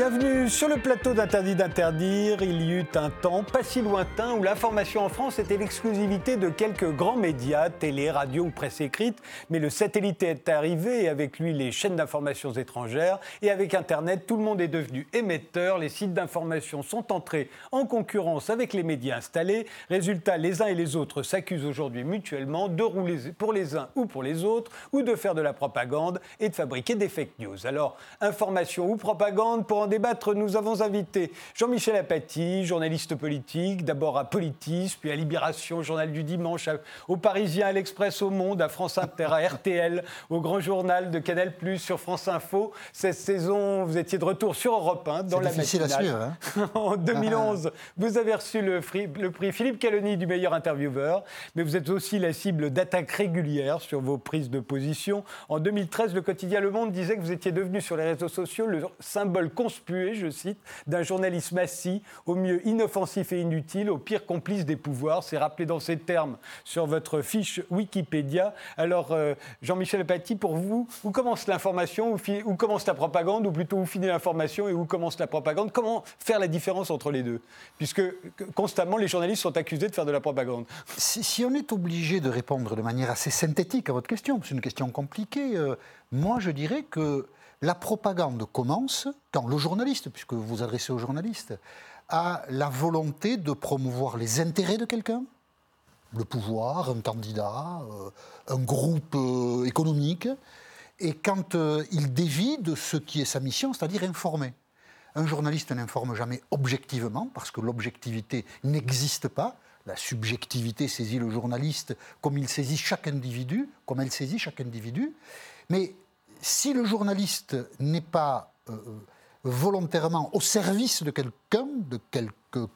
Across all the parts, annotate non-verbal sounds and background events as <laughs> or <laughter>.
Bienvenue sur le plateau d'Interdit d'interdire. Il y eut un temps pas si lointain où l'information en France était l'exclusivité de quelques grands médias, télé, radio ou presse écrite. Mais le satellite est arrivé et avec lui les chaînes d'informations étrangères. Et avec Internet, tout le monde est devenu émetteur. Les sites d'information sont entrés en concurrence avec les médias installés. Résultat, les uns et les autres s'accusent aujourd'hui mutuellement de rouler pour les uns ou pour les autres, ou de faire de la propagande et de fabriquer des fake news. Alors, information ou propagande pour en débattre, nous avons invité Jean-Michel Apathy, journaliste politique, d'abord à Politis, puis à Libération, Journal du Dimanche, au Parisien, à l'Express, au Monde, à France Inter, à RTL, au Grand Journal de Canal+, sur France Info. Cette saison, vous étiez de retour sur Europe 1, dans la matinale. À suivre, hein. <laughs> en 2011, vous avez reçu le, le prix Philippe Caloni du meilleur intervieweur, mais vous êtes aussi la cible d'attaques régulières sur vos prises de position. En 2013, le quotidien Le Monde disait que vous étiez devenu sur les réseaux sociaux le symbole conspué, je cite, d'un journalisme assis, au mieux inoffensif et inutile, au pire complice des pouvoirs. C'est rappelé dans ces termes sur votre fiche Wikipédia. Alors, euh, Jean-Michel Paty, pour vous, où commence l'information, où, commence la propagande, ou plutôt où finit l'information et où commence la propagande? Comment faire la différence entre les deux? Puisque constamment, les journalistes sont accusés de faire de la propagande. Si, on est obligé de répondre de manière assez synthétique à votre question, c'est une question compliquée, euh, moi je dirais que la propagande commence quand le journaliste, puisque vous vous adressez aux journalistes, a la volonté de promouvoir les intérêts de quelqu'un, le pouvoir, un candidat, euh, un groupe euh, économique, et quand euh, il dévie de ce qui est sa mission, c'est-à-dire informer. Un journaliste n'informe jamais objectivement, parce que l'objectivité n'existe pas. La subjectivité saisit le journaliste comme il saisit chaque individu, comme elle saisit chaque individu. Mais si le journaliste n'est pas euh, volontairement au service de quelqu'un, de quelque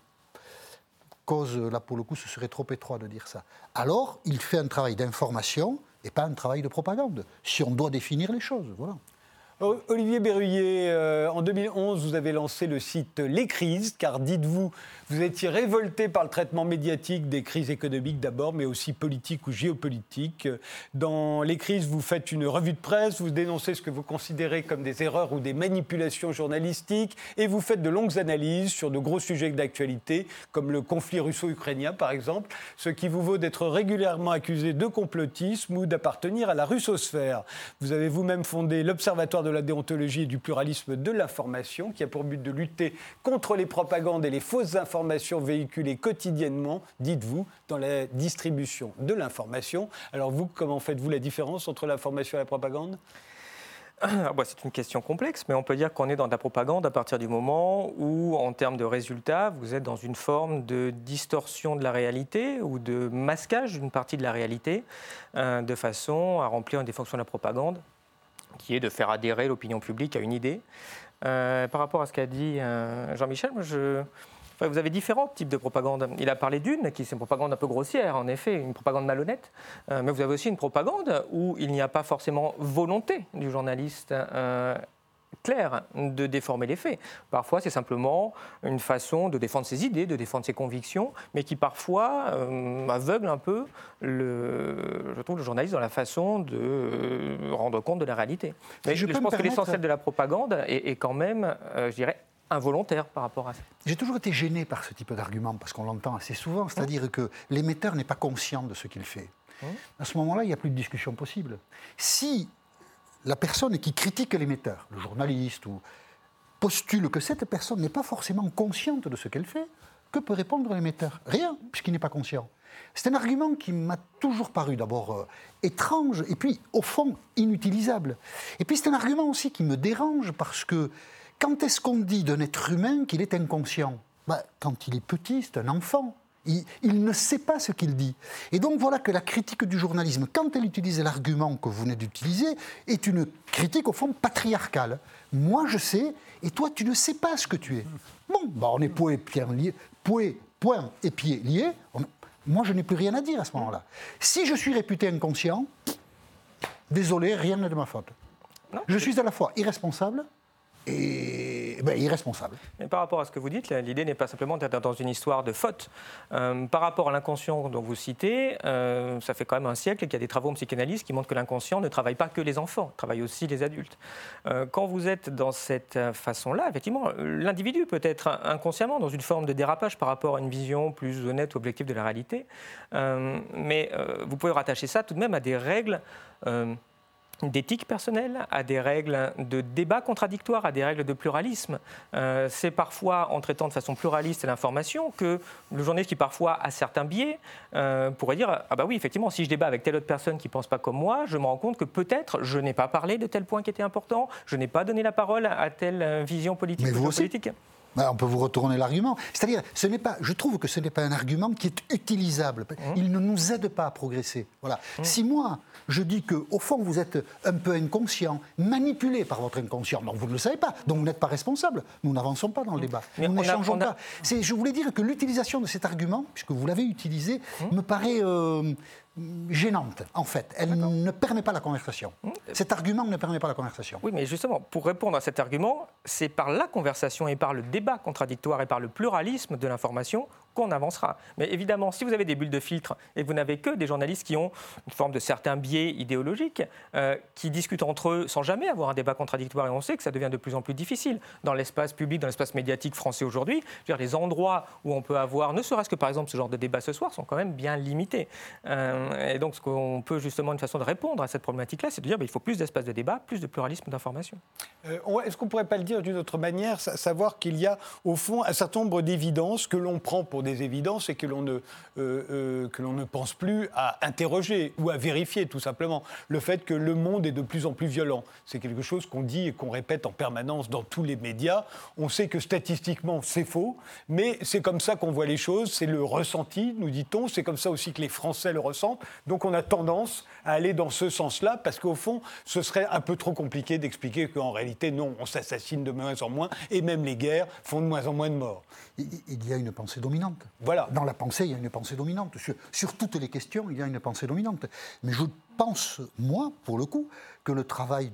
cause, là pour le coup ce serait trop étroit de dire ça, alors il fait un travail d'information et pas un travail de propagande, si on doit définir les choses. Voilà. Olivier Berruyer, euh, en 2011, vous avez lancé le site Les Crises, car dites-vous, vous étiez révolté par le traitement médiatique des crises économiques d'abord, mais aussi politiques ou géopolitiques. Dans Les Crises, vous faites une revue de presse, vous dénoncez ce que vous considérez comme des erreurs ou des manipulations journalistiques, et vous faites de longues analyses sur de gros sujets d'actualité, comme le conflit russo-ukrainien par exemple, ce qui vous vaut d'être régulièrement accusé de complotisme ou d'appartenir à la russosphère. Vous avez vous-même fondé l'Observatoire de la déontologie et du pluralisme de l'information, qui a pour but de lutter contre les propagandes et les fausses informations véhiculées quotidiennement, dites-vous, dans la distribution de l'information. Alors vous, comment faites-vous la différence entre l'information et la propagande? Ah, bah, c'est une question complexe, mais on peut dire qu'on est dans de la propagande à partir du moment où, en termes de résultats, vous êtes dans une forme de distorsion de la réalité ou de masquage d'une partie de la réalité, euh, de façon à remplir une des fonctions de la propagande, qui est de faire adhérer l'opinion publique à une idée. Euh, par rapport à ce qu'a dit euh, Jean-Michel, vous avez différents types de propagande. Il a parlé d'une qui est une propagande un peu grossière, en effet, une propagande malhonnête, euh, mais vous avez aussi une propagande où il n'y a pas forcément volonté du journaliste clair de déformer les faits. Parfois, c'est simplement une façon de défendre ses idées, de défendre ses convictions, mais qui parfois euh, aveugle un peu, le, je trouve, le journaliste dans la façon de euh, rendre compte de la réalité. Mais je, pense que l'essentiel de la propagande est, quand même, euh, je dirais, involontaire par rapport à ça. J'ai toujours été gêné par ce type d'argument, parce qu'on l'entend assez souvent, c'est-à-dire que l'émetteur n'est pas conscient de ce qu'il fait. Hum. À ce moment-là, il n'y a plus de discussion possible. Si la personne qui critique l'émetteur, le journaliste, ou postule que cette personne n'est pas forcément consciente de ce qu'elle fait, que peut répondre l'émetteur? Rien, puisqu'il n'est pas conscient. C'est un argument qui m'a toujours paru d'abord euh, étrange et puis au fond inutilisable. Et puis c'est un argument aussi qui me dérange parce que quand est-ce qu'on dit d'un être humain qu'il est inconscient? Bah, Quand il est petit, c'est un enfant. Il, ne sait pas ce qu'il dit. Et donc voilà que la critique du journalisme, quand elle utilise l'argument que vous venez d'utiliser, est une critique au fond patriarcale. Moi je sais, et toi tu ne sais pas ce que tu es. Bon, bah on est point et pied liés, point et pied liés. moi je n'ai plus rien à dire à ce moment-là. Si je suis réputé inconscient, désolé, rien n'est de ma faute. je suis à la fois irresponsable et ben, irresponsable. Mais par rapport à ce que vous dites, l'idée n'est pas simplement d'être dans une histoire de faute. Euh, par rapport à l'inconscient dont vous citez, euh, ça fait quand même un siècle qu'il y a des travaux en psychanalyse qui montrent que l'inconscient ne travaille pas que les enfants, travaille aussi les adultes. Euh, quand vous êtes dans cette façon-là, effectivement, l'individu peut être inconsciemment dans une forme de dérapage par rapport à une vision plus honnête ou objective de la réalité, mais vous pouvez rattacher ça tout de même à des règles d'éthique personnelle, à des règles de débat contradictoire, à des règles de pluralisme. Euh, c'est parfois en traitant de façon pluraliste l'information que le journaliste qui parfois a certains biais euh, pourrait dire ah bah oui effectivement si je débat avec telle autre personne qui ne pense pas comme moi, je me rends compte que peut-être je n'ai pas parlé de tel point qui était important, je n'ai pas donné la parole à telle euh, vision politique. Mais vous aussi. politique. Bah, on peut vous retourner l'argument. C'est-à-dire, ce n'est pas, je trouve que ce n'est pas un argument qui est utilisable. Mmh. Il ne nous aide pas à progresser. Voilà. Mmh. Si moi, je dis que au fond, vous êtes un peu inconscient, manipulé par votre inconscient, donc vous ne le savez pas, donc vous n'êtes pas responsable. Nous n'avançons pas dans le mmh. débat. nous n'échangeons pas. Je voulais dire que l'utilisation de cet argument, puisque vous l'avez utilisé, me paraît euh, gênante, en fait. Elle ne permet pas la conversation. Mmh. Cet argument ne permet pas la conversation. Oui, mais justement, pour répondre à cet argument, c'est par la conversation et par le débat contradictoire et par le pluralisme de l'information qu'on avancera. Mais évidemment, si vous avez des bulles de filtre et que vous n'avez que des journalistes qui ont une forme de certains biais idéologiques, euh, qui discutent entre eux sans jamais avoir un débat contradictoire, et on sait que ça devient de plus en plus difficile dans l'espace public, dans l'espace médiatique français aujourd'hui, les endroits où on peut avoir, ne serait-ce que par exemple ce genre de débat ce soir, sont quand même bien limités. Euh, et donc, ce qu'on peut justement, une façon de répondre à cette problématique-là, c'est de dire qu'il bah, faut plus d'espace de débat, plus de pluralisme d'information. Euh, Est-ce qu'on ne pourrait pas le dire d'une autre manière, savoir qu'il y a au fond un certain nombre d'évidences que l'on prend pour des évidences et que l'on ne, euh, euh, que ne pense plus à interroger ou à vérifier, tout simplement. Le fait que le monde est de plus en plus violent, c'est quelque chose qu'on dit et qu'on répète en permanence dans tous les médias. On sait que statistiquement, c'est faux, mais c'est comme ça qu'on voit les choses, c'est le ressenti, nous dit-on, c'est comme ça aussi que les Français le ressentent. Donc on a tendance à aller dans ce sens-là, parce qu'au fond, ce serait un peu trop compliqué d'expliquer qu'en réalité, non, on s'assassine de moins en moins, et même les guerres font de moins en moins de morts. Il y a une pensée dominante. Voilà. Dans la pensée, il y a une pensée dominante. Sur, toutes les questions, il y a une pensée dominante. Mais je pense, moi, pour le coup, que le travail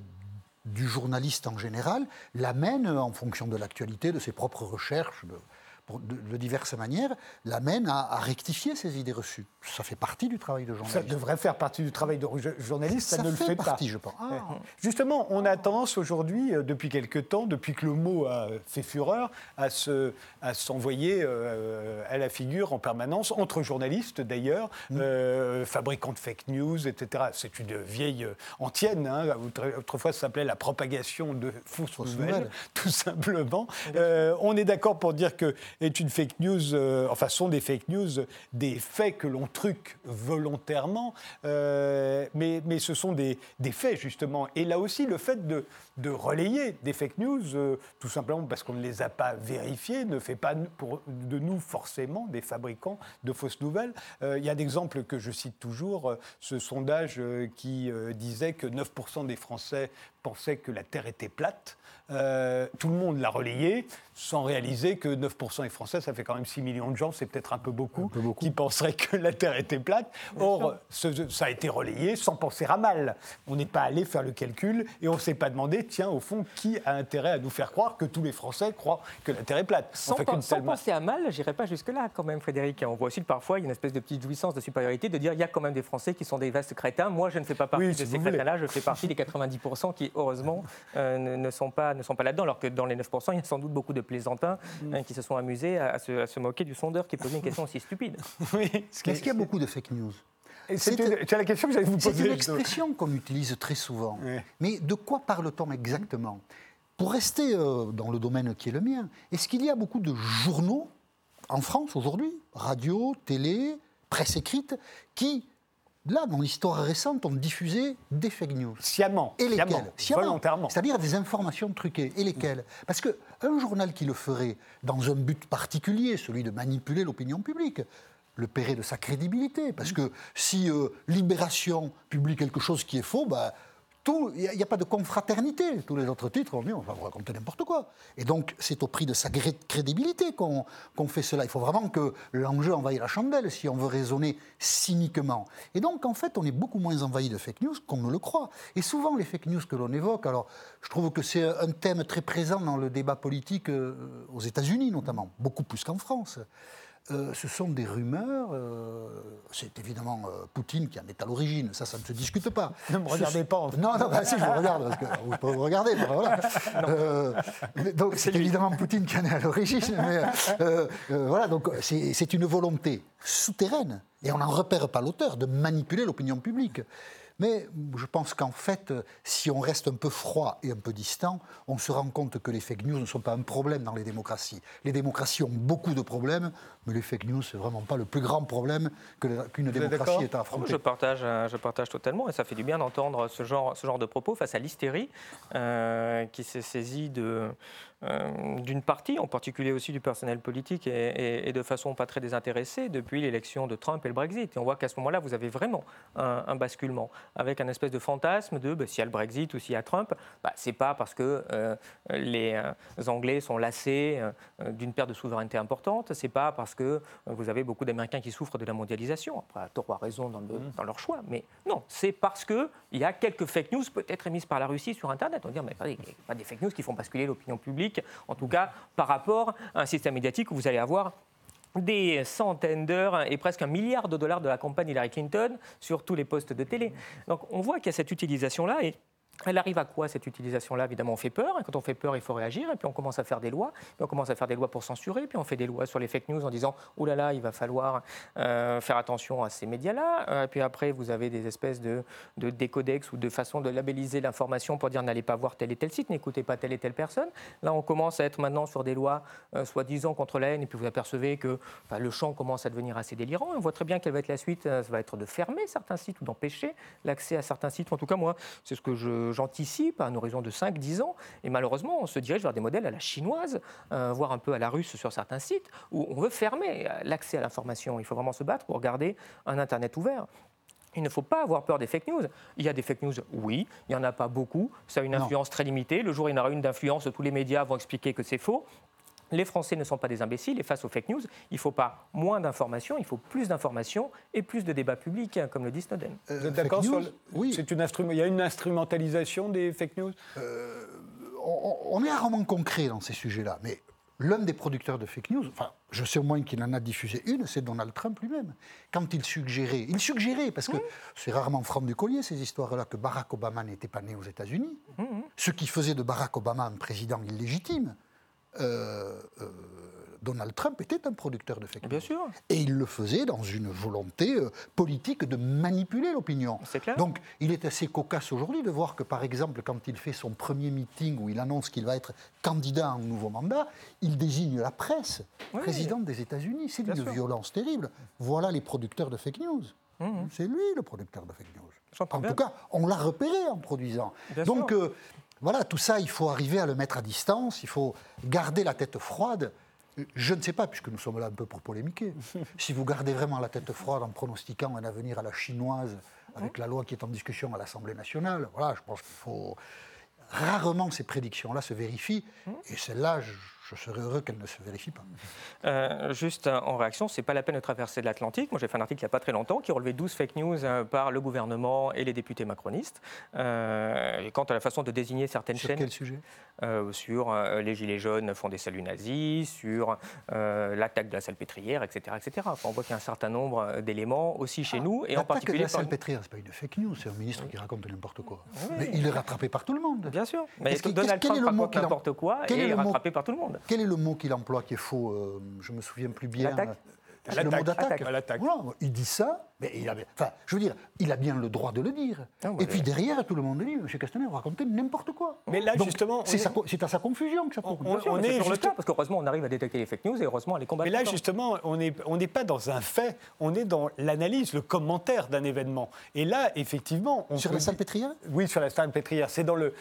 du journaliste en général l'amène, en fonction de l'actualité, de ses propres recherches, de, diverses manières, l'amène à, rectifier ses idées reçues. Ça fait partie du travail de journaliste. Ça devrait faire partie du travail de journaliste, ça, ne le fait partie, pas. je pense. Ah. Justement, on a tendance aujourd'hui, euh, depuis quelque temps, depuis que le mot a fait fureur, à s'envoyer euh, à la figure en permanence, entre journalistes d'ailleurs, mm. euh, fabricants de fake news, etc. C'est une vieille antienne. Hein. Autrefois, ça s'appelait la propagation de fausses, nouvelles, <laughs> tout simplement. on est d'accord pour dire que est une fake news, euh, enfin sont des fake news, des faits que l'on truque volontairement, euh, mais, mais ce sont des, des, faits justement. Et là aussi, le fait de, de relayer des fake news, euh, tout simplement parce qu'on ne les a pas vérifiées, ne fait pas pour, de nous forcément des fabricants de fausses nouvelles. Il y a d'exemples que je cite toujours, ce sondage qui disait que 9% des Français pensaient que la Terre était plate. tout le monde l'a relayé sans réaliser que 9% des Français, ça fait quand même 6 millions de gens, c'est peut-être un, peu beaucoup, qui penseraient que la Terre était plate. Or, ça a été relayé sans penser à mal. On n'est pas allé faire le calcul et on ne s'est pas demandé, tiens, au fond, qui a intérêt à nous faire croire que tous les Français croient que la Terre est plate Sans, penser à mal, j'irai pas jusque-là quand même, Frédéric. On voit aussi que parfois, il y a une espèce de petite jouissance de supériorité de dire, il y a quand même des Français qui sont des vastes crétins. Moi, je ne fais pas partie de ces crétins-là, je fais partie des 90% qui, heureusement, <laughs> euh, ne, sont pas, ne sont pas là-dedans, alors que dans les 9%, il y a sans doute beaucoup de plaisantins mm. hein, qui se sont amusés à, se, moquer du sondeur qui posait une question aussi stupide. <laughs> oui, Est-ce qu'il y a beaucoup de fake news? C'est la question que j'allais vous poser. C'est une expression qu'on utilise très souvent. Mais de quoi parle-t-on exactement? Pour rester euh, dans le domaine qui est le mien, est-ce qu'il y a beaucoup de journaux en France aujourd'hui, radio, télé, presse écrite, qui là, dans l'histoire récente, ont diffusé des fake news? Sciemment. Et lesquelles? Sciemment, volontairement. C'est-à-dire des informations truquées. Et lesquelles? Parce qu'un journal qui le ferait dans un but particulier, celui de manipuler l'opinion publique, le paierait de sa crédibilité. Parce que si euh, Libération publie quelque chose qui est faux, bah, il n'y a, pas de confraternité. Tous les autres titres, on dit on va vous raconter n'importe quoi. Et donc, c'est au prix de sa crédibilité qu'on fait cela. Il faut vraiment que l'enjeu envahisse la chandelle si on veut raisonner cyniquement. Et donc, en fait, on est beaucoup moins envahi de fake news qu'on ne le croit. Et souvent, les fake news que l'on évoque, alors, je trouve que c'est un thème très présent dans le débat politique euh, aux États-Unis, notamment, beaucoup plus qu'en France. Euh, ce sont des rumeurs. Euh, c'est évidemment euh, Poutine qui en est à l'origine. Ça, ça ne se discute pas. <laughs> Ne me regardez pas. Non, non, bah, si, je vous regarde. Parce que vous pouvez vous regarder. voilà. donc, c'est évidemment Poutine qui en est à l'origine. Mais voilà, donc c'est une volonté souterraine, et on n'en repère pas l'auteur, de manipuler l'opinion publique. Mais je pense qu'en fait, si on reste un peu froid et un peu distant, on se rend compte que les fake news ne sont pas un problème dans les démocraties. Les démocraties ont beaucoup de problèmes, mais les fake news, c'est vraiment pas le plus grand problème qu'une démocratie ait à affronter. Je partage, euh, je partage totalement, et ça fait du bien d'entendre ce genre, ce genre de propos face à l'hystérie euh, qui s'est saisie de, euh, d'une partie, en particulier aussi du personnel politique et, de façon pas très désintéressée depuis l'élection de Trump et le Brexit. Et on voit qu'à ce moment-là, vous avez vraiment un, basculement avec un espèce de fantasme de bah, s'il y a le Brexit ou s'il y a Trump, bah, c'est pas parce que euh, les euh, Anglais sont lassés d'une perte de souveraineté importante, c'est pas parce que vous avez beaucoup d'Américains qui souffrent de la mondialisation. Après, tort ou raison dans, mmh. dans, leur choix, mais non, c'est parce qu'il y a quelques fake news peut-être émises par la Russie sur Internet. On dire, mais il n'y a pas des fake news qui font basculer l'opinion publique en tout cas par rapport à un système médiatique où vous allez avoir des centaines d'heures et presque un milliard de dollars de la campagne Hillary Clinton sur tous les postes de télé. Donc on voit qu'il y a cette utilisation-là elle arrive à quoi cette utilisation-là? Évidemment, on fait peur. Et quand on fait peur, il faut réagir. Et puis on commence à faire des lois. Puis on commence à faire des lois pour censurer. Puis on fait des lois sur les fake news en disant oh là là, il va falloir euh, faire attention à ces médias-là. Et euh, puis après, vous avez des espèces de, de décodex ou de façon de labelliser l'information pour dire n'allez pas voir tel et tel site, n'écoutez pas telle et telle personne. Là, on commence à être maintenant sur des lois euh, soi-disant contre la haine. Et puis vous apercevez que le champ commence à devenir assez délirant. on voit très bien quelle va être la suite. Ça va être de fermer certains sites ou d'empêcher l'accès à certains sites. En tout cas, moi, c'est ce que j'anticipe un horizon de 5-10 ans. Et malheureusement, on se dirige vers des modèles à la chinoise, euh, voire un peu à la russe sur certains sites, où on veut fermer l'accès à l'information. Il faut vraiment se battre pour garder un Internet ouvert. Il ne faut pas avoir peur des fake news. Il y a des fake news, oui, il n'y en a pas beaucoup, ça a une influence très limitée. Le jour où il y en aura une d'influence, tous les médias vont expliquer que c'est faux. Les Français ne sont pas des imbéciles et face aux fake news, il ne faut pas moins d'informations, il faut plus d'informations et plus de débats publics, hein, comme le dit Snowden. Euh, Vous êtes d'accord sur Oui. Une il y a une instrumentalisation des fake news? Euh, on, est rarement concret dans ces sujets-là, mais l'un des producteurs de fake news, enfin, je sais au moins qu'il en a diffusé une, c'est Donald Trump lui-même. Quand il suggérait, il suggérait, parce que c'est rarement franc du collier ces histoires-là, que Barack Obama n'était pas né aux États-Unis, mmh, mmh. ce qui faisait de Barack Obama un président illégitime. Euh, euh, Donald Trump était un producteur de fake news. Bien sûr. Et il le faisait dans une volonté euh, politique de manipuler l'opinion. Donc il est assez cocasse aujourd'hui de voir que, par exemple, quand il fait son premier meeting où il annonce qu'il va être candidat à un nouveau mandat, il désigne la presse, président des États-Unis. C'est une violence terrible. Voilà les producteurs de fake news. Mmh. C'est lui le producteur de fake news. En tout cas, on l'a repéré en produisant. Donc, voilà, tout ça, il faut arriver à le mettre à distance, il faut garder la tête froide. Je ne sais pas, puisque nous sommes là un peu pour polémiquer, <laughs> si vous gardez vraiment la tête froide en pronostiquant un avenir à la chinoise avec la loi qui est en discussion à l'Assemblée nationale, voilà, je pense qu'il faut... Rarement ces prédictions-là se vérifient, et celle-là, je serais heureux qu'elle ne se vérifie pas. Euh, juste en réaction, c'est pas la peine de traverser l'Atlantique. Moi, j'ai fait un article il n'y a pas très longtemps qui relevait 12 fake news euh, par le gouvernement et les députés macronistes. Euh, quant à la façon de désigner certaines sur chaînes. Sur quel sujet? Sur les Gilets jaunes font des saluts nazis, sur l'attaque de la salpêtrière, etc. etc. on voit qu'il y a un certain nombre d'éléments aussi chez ah, nous. Et en particulier. de la salpêtrière, ce n'est pas une fake news, c'est un ministre qui raconte n'importe quoi. Mais il est rattrapé par tout le monde. Bien sûr. Mais est-ce que Donald Trump raconte n'importe quoi et est rattrapé par tout le monde quel est le mot qu'il emploie qui est faux euh, Je me souviens plus bien. C'est le mot d'attaque. il dit ça, mais il a, enfin, je veux dire, il a bien le droit de le dire. Ah, et puis derrière, tout le monde dit, M. Castaner, vous racontez n'importe quoi. Mais là, justement, c'est à sa confusion que ça On, on, est sur le cas, parce qu'heureusement, on arrive à détecter les fake news et heureusement à les combattre. Mais là, justement, on n'est on pas dans un fait, on est dans l'analyse, le commentaire d'un événement. Et là, effectivement, on sur la salle pétrière Oui, sur la salle pétrière. C'est dans le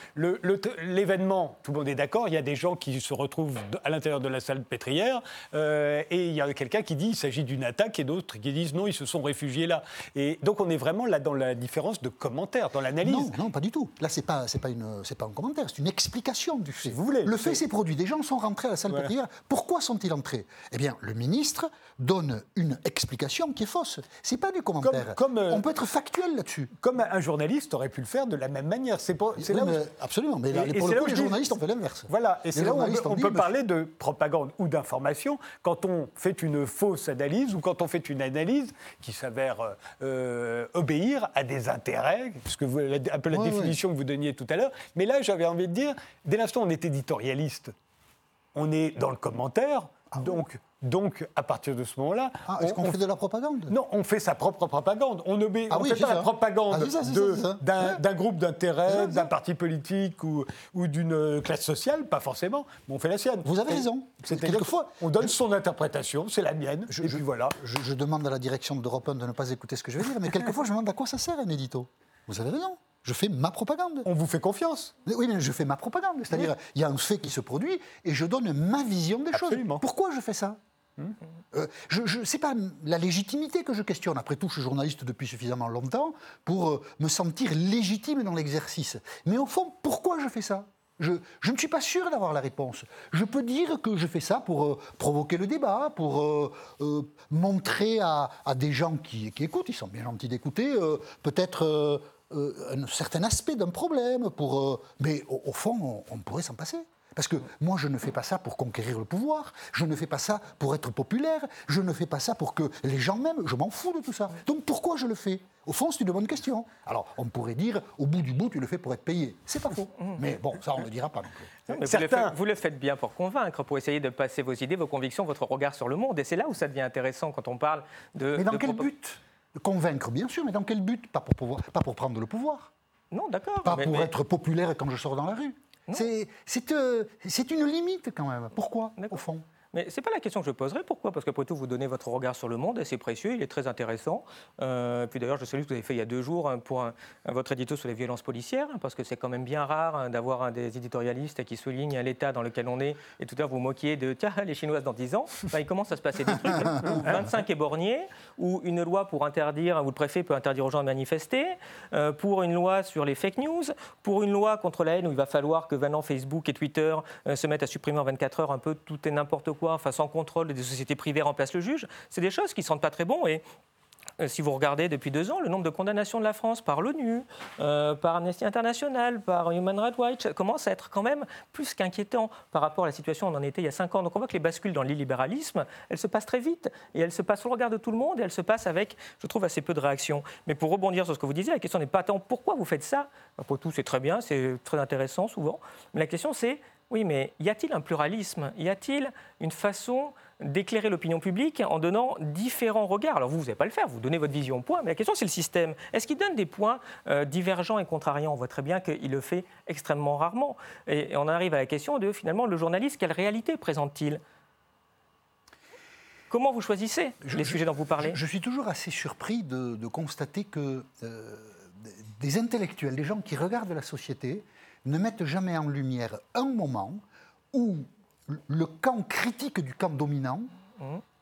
l'événement. tout le monde est d'accord. Il y a des gens qui se retrouvent à l'intérieur de la salle pétrière euh, et il y a quelqu'un qui dit, il s'agit d'une attaque, et d'autres qui disent non, ils se sont réfugiés là. Et donc on est vraiment là dans la différence de commentaire, dans l'analyse. Non, non, pas du tout. Là, c'est pas, c'est pas une, c'est pas un commentaire, c'est une explication du fait. vous voulez. Le fait s'est produit. Des gens sont rentrés à la salle Voilà. voilà. Pourquoi sont-ils entrés Eh bien, le ministre donne une explication qui est fausse. C'est pas du commentaire. comme, euh, On peut être factuel là-dessus. Comme un journaliste aurait pu le faire de la même manière. C'est pas- c'est Oui, là où- mais absolument. Mais là, Et- et pour c'est le coup, les journalistes ont fait l'inverse. Voilà, et c'est là où on peut, on dit, peut bah, parler de propagande ou d'information quand on fait une fausse analyse ou quand on fait une analyse qui s'avère euh, euh, obéir à des intérêts, ce que vous, un peu la Ouais, définition que vous donniez tout à l'heure. Mais là, j'avais envie de dire, dès l'instant où on est éditorialiste, on est dans le commentaire, donc, donc à partir de ce moment-là, Ah, est-ce on- qu'on on fait de la propagande? Non, on fait sa propre propagande. On ne Ah oui, fait pas la propagande Ah, d'un groupe d'intérêt, d'un parti politique ou, ou d'une euh, classe sociale, pas forcément, mais on fait la sienne. Vous avez raison. Quelquefois, on donne son interprétation, c'est la mienne, Je- et je- voilà. Je, je demande à la direction d'Europe 1 de ne pas écouter ce que je vais dire, mais quelquefois, je me demande à quoi ça sert un édito. Vous avez raison. Je fais ma propagande. On vous fait confiance. Oui, mais je fais ma propagande. C'est-à-dire, il y a un fait qui se produit et je donne ma vision des Absolument. choses. Pourquoi je fais ça? Euh, je, pas la légitimité que je questionne. Après tout, je suis journaliste depuis suffisamment longtemps pour euh, me sentir légitime dans l'exercice. Mais au fond, pourquoi je fais ça? Je, ne suis pas sûr d'avoir la réponse. Je peux dire que je fais ça pour euh, provoquer le débat, pour euh, montrer à, des gens qui, écoutent, ils sont bien gentils d'écouter, peut-être un certain aspect d'un problème. Mais au, fond, on, on pourrait s'en passer. Parce que moi, je ne fais pas ça pour conquérir le pouvoir, je ne fais pas ça pour être populaire, je ne fais pas ça pour que les gens m'aiment, je m'en fous de tout ça. Donc pourquoi je le fais? Au fond, c'est une bonne question. Alors, on pourrait dire, au bout du bout, tu le fais pour être payé. C'est pas faux. Mais bon, ça, on ne le dira pas non plus. Non, mais vous, le Certains- faites, vous le faites bien pour convaincre, pour essayer de passer vos idées, vos convictions, votre regard sur le monde. Et c'est là où ça devient intéressant quand on parle de. Mais dans de quel but? Convaincre, bien sûr, mais dans quel but? Pas pour, pouvoir, pas pour prendre le pouvoir, Non, d'accord. pas mais- pour mais- être populaire quand je sors dans la rue. C'est c'est, euh, c'est une limite quand même. Pourquoi, au fond? Mais ce n'est pas la question que je poserai. Pourquoi? Parce qu'après tout, vous donnez votre regard sur le monde et c'est précieux, il est très intéressant. Euh, puis d'ailleurs, je salue ce que vous avez fait il y a deux jours hein, pour un- votre édito sur les violences policières, hein, parce que c'est quand même bien rare hein, d'avoir un des éditorialistes qui souligne l'état dans lequel on est. Et tout à l'heure, vous moquiez de tiens, les Chinoises dans 10 ans. Il commence à se passer des trucs. <laughs> où 25 éborgnés, ou une loi pour interdire, où le préfet peut interdire aux gens de manifester, euh, pour une loi sur les fake news, pour une loi contre la haine où il va falloir que maintenant Facebook et Twitter euh, se mettent à supprimer en 24 heures un peu tout et n'importe quoi, enfin sans contrôle, des sociétés privées remplacent le juge. C'est des choses qui ne sentent pas très bon et euh, si vous regardez depuis deux ans, le nombre de condamnations de la France par l'ONU, euh, par Amnesty International, par Human Rights Watch, commence à être quand même plus qu'inquiétant par rapport à la situation où on en était il y a cinq ans. Donc on voit que les bascules dans l'illibéralisme, elles se passent très vite et elles se passent sous le regard de tout le monde et elles se passent avec, je trouve, assez peu de réactions. Mais pour rebondir sur ce que vous disiez, la question n'est pas tant pourquoi vous faites ça. Après tout, c'est très bien, c'est très intéressant souvent. Mais la question c'est oui, mais y a-t-il un pluralisme? Y a-t-il une façon d'éclairer l'opinion publique en donnant différents regards? Alors vous, vous n'allez pas le faire, vous donnez votre vision au point, mais la question c'est le système. Est-ce qu'il donne des points euh, divergents et contrariants? On voit très bien qu'il le fait extrêmement rarement. Et, et on arrive à la question de finalement le journaliste, quelle réalité présente-t-il? Comment vous choisissez Je- les je- sujets dont vous parlez? Je, je suis toujours assez surpris de, de constater que euh, des intellectuels, des gens qui regardent la société, ne mettent jamais en lumière un moment où le camp critique du camp dominant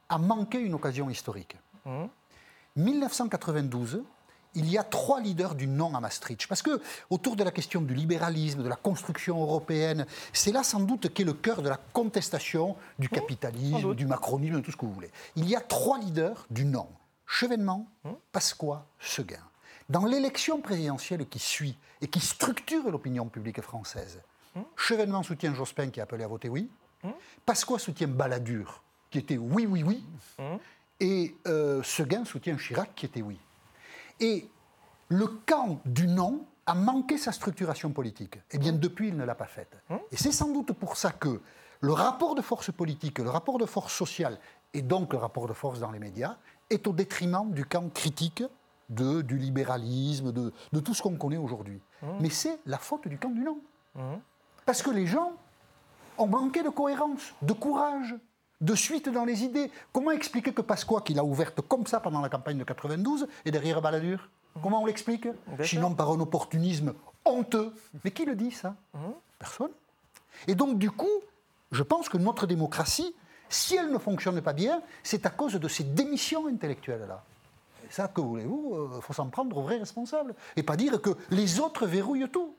a manqué une occasion historique. Mhm. 1992, il y a trois leaders du non à Maastricht. Parce que autour de la question du libéralisme, de la construction européenne, c'est là sans doute qu'est le cœur de la contestation du sans capitalisme, du macronisme, tout ce que vous voulez. Il y a trois leaders du non. Chevènement, Mmh. Pasqua, Seguin. Dans l'élection présidentielle qui suit et qui structure l'opinion publique française, Mmh. Chevènement soutient Jospin qui est appelé à voter oui. Pasqua soutient Balladur qui était oui, oui, oui. Mmh. Et euh, Seguin soutient Chirac qui était oui. Et le camp du non a manqué sa structuration politique. Eh bien, depuis, il ne l'a pas faite. Et c'est sans doute pour ça que le rapport de force politique, le rapport de force sociale, et donc le rapport de force dans les médias, est au détriment du camp critique de, du libéralisme, de, de tout ce qu'on connaît aujourd'hui. Mais c'est la faute du camp du non. Parce que les gens ont manqué de cohérence, de courage, de suite dans les idées. Comment expliquer que Pasqua, qu'il a ouverte comme ça pendant la campagne de 92, est derrière Balladur? Comment on l'explique? Sinon par un opportunisme honteux. Mais qui le dit ça? Personne. Et donc du coup, je pense que notre démocratie, si elle ne fonctionne pas bien, c'est à cause de ces démissions intellectuelles-là. Et ça, que voulez-vous Il faut s'en prendre aux vrais responsables. Et pas dire que les autres verrouillent tout.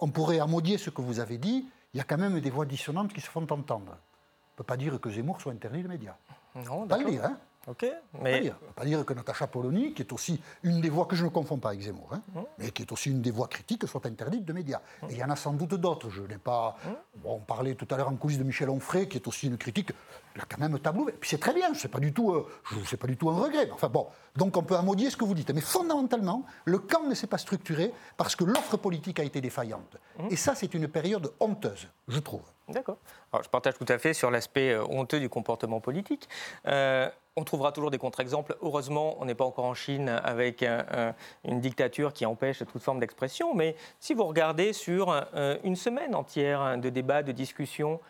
On pourrait amodier ce que vous avez dit. Il y a quand même des voix dissonantes qui se font entendre. On ne peut pas dire que Zemmour soit interdit de médias. Non, Pas le dire, hein Ok, Pas mais dire. Pas dire que Natacha Polony, qui est aussi une des voix que je ne confonds pas avec Zemmour, hein, Mmh. mais qui est aussi une des voix critiques, soit interdite de médias. Et il y en a sans doute d'autres. Je n'ai pas. Mmh. Bon, on parlait tout à l'heure en coulisses de Michel Onfray, qui est aussi une critique. Il a quand même tableau. Puis c'est très bien. C'est pas du tout. euh, je pas du tout un regret. Mais Enfin bon. Donc on peut amodier ce que vous dites. Mais fondamentalement, le camp ne s'est pas structuré parce que l'offre politique a été défaillante. Mmh. Et ça, c'est une période honteuse, je trouve. D'accord. Alors, je partage tout à fait sur l'aspect euh, honteux du comportement politique. Euh, on trouvera toujours des contre-exemples. Heureusement, on n'est pas encore en Chine avec euh, euh, une dictature qui empêche toute forme d'expression. Mais si vous regardez sur euh, une semaine entière de débats, de discussions,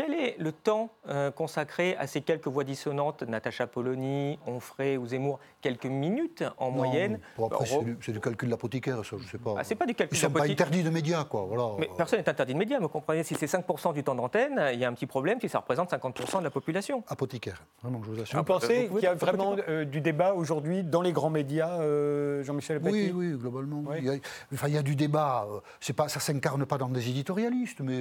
quel est le temps euh, consacré à ces quelques voix dissonantes, Natacha Polony, Onfray ou Zemmour? Quelques minutes en Non, moyenne. bon, après, Re- c'est du, calcul d'apothicaire, ça, je sais pas. Ah, c'est pas du calcul Ils sont pas interdits de médias, quoi. Voilà. Mais personne n'est interdit de médias, vous comprenez? Si c'est 5% du temps d'antenne, il y a un petit problème si ça représente 50% de la population. Apothicaire, vraiment, je vous assure. Vous pensez pouvez- qu'il y a vraiment euh, du débat aujourd'hui dans les grands médias, euh, Jean-Michel Oui, oui, globalement. Oui. Il, y a, enfin, il y a du débat. euh, C'est pas, ça s'incarne pas dans des éditorialistes, mais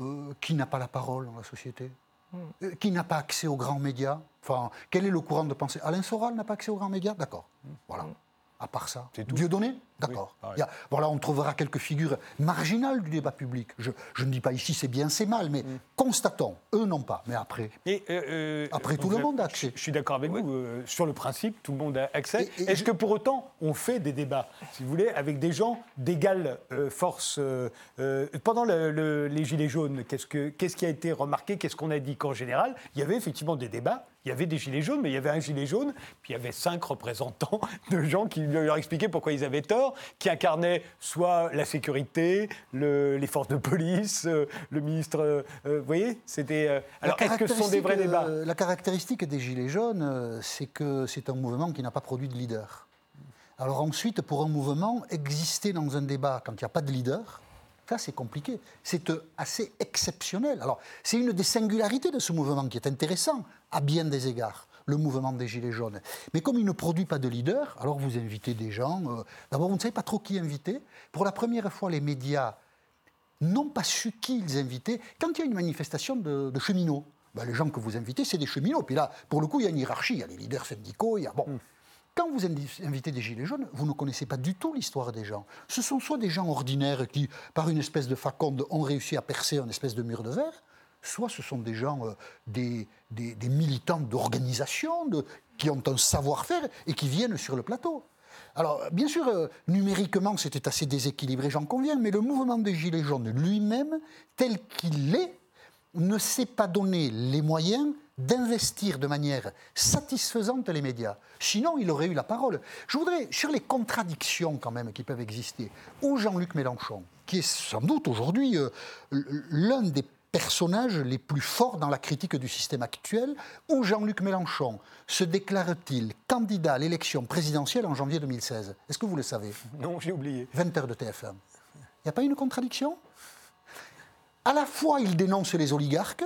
euh, qui n'a pas la parole dans la société Hmm. Euh, Qui n'a pas accès aux grands médias Enfin, quel est le courant de pensée? Alain Soral n'a pas accès aux grands médias? D'accord. Voilà. À part ça. C'est tout. Dieudonné D'accord. voilà, on trouvera quelques figures marginales du débat public. Je, je ne dis pas ici c'est bien, c'est mal, mais Hmm. constatons. Eux non pas, mais après. Et, euh, euh, Après, tout le monde a je- accès. Je suis d'accord avec vous. euh, sur le principe, tout le monde a accès. Est-ce je- que pour autant, on fait des débats, si vous voulez, avec des gens d'égale euh, force Pendant le- le- les Gilets jaunes, qu'est-ce, que, qu'est-ce qui a été remarqué Qu'est-ce qu'on a dit Qu'en général, il y avait effectivement des débats. Il y avait des gilets jaunes, mais il y avait un gilet jaune, puis il y avait cinq représentants <laughs> de gens qui leur expliquaient pourquoi ils avaient tort, qui incarnaient soit la sécurité, le- les forces de police, euh, le ministre. euh, euh, vous voyez C'était. euh, alors, est-ce que ce sont des vrais débats? euh, La caractéristique des Gilets jaunes, c'est que c'est un mouvement qui n'a pas produit de leader. Alors ensuite, pour un mouvement, exister dans un débat quand il n'y a pas de leader, ça c'est compliqué. C'est assez exceptionnel. Alors c'est une des singularités de ce mouvement qui est intéressant à bien des égards le mouvement des Gilets jaunes. Mais comme il ne produit pas de leader, alors vous invitez des gens. euh, D'abord, vous ne savez pas trop qui inviter. Pour la première fois, les médias n'ont pas su qui ils invitaient. Quand il y a une manifestation de, de cheminots, ben, les gens que vous invitez, c'est des cheminots. Puis là, pour le coup, il y a une hiérarchie, il y a les leaders syndicaux, il y a... Bon. Quand vous invitez des gilets jaunes, vous ne connaissez pas du tout l'histoire des gens. Ce sont soit des gens ordinaires qui, par une espèce de faconde, ont réussi à percer un espèce de mur de verre, soit ce sont des gens, euh, des, militants d'organisation, de- qui ont un savoir-faire et qui viennent sur le plateau. Alors, bien sûr, euh, numériquement, c'était assez déséquilibré, j'en conviens, mais le mouvement des Gilets jaunes lui-même, tel qu'il est, ne s'est pas donné les moyens d'investir de manière satisfaisante les médias. Sinon, il aurait eu la parole. Je voudrais, sur les contradictions quand même qui peuvent exister, où Jean-Luc Mélenchon, qui est sans doute aujourd'hui euh, l'un des personnages les plus forts dans la critique du système actuel, où Jean-Luc Mélenchon se déclare-t-il candidat à l'élection présidentielle en janvier 2016 Est-ce que vous le savez? <laughs> Non, j'ai oublié. 20 heures de TF1. Il n'y a pas une contradiction? À la fois, il dénonce les oligarques,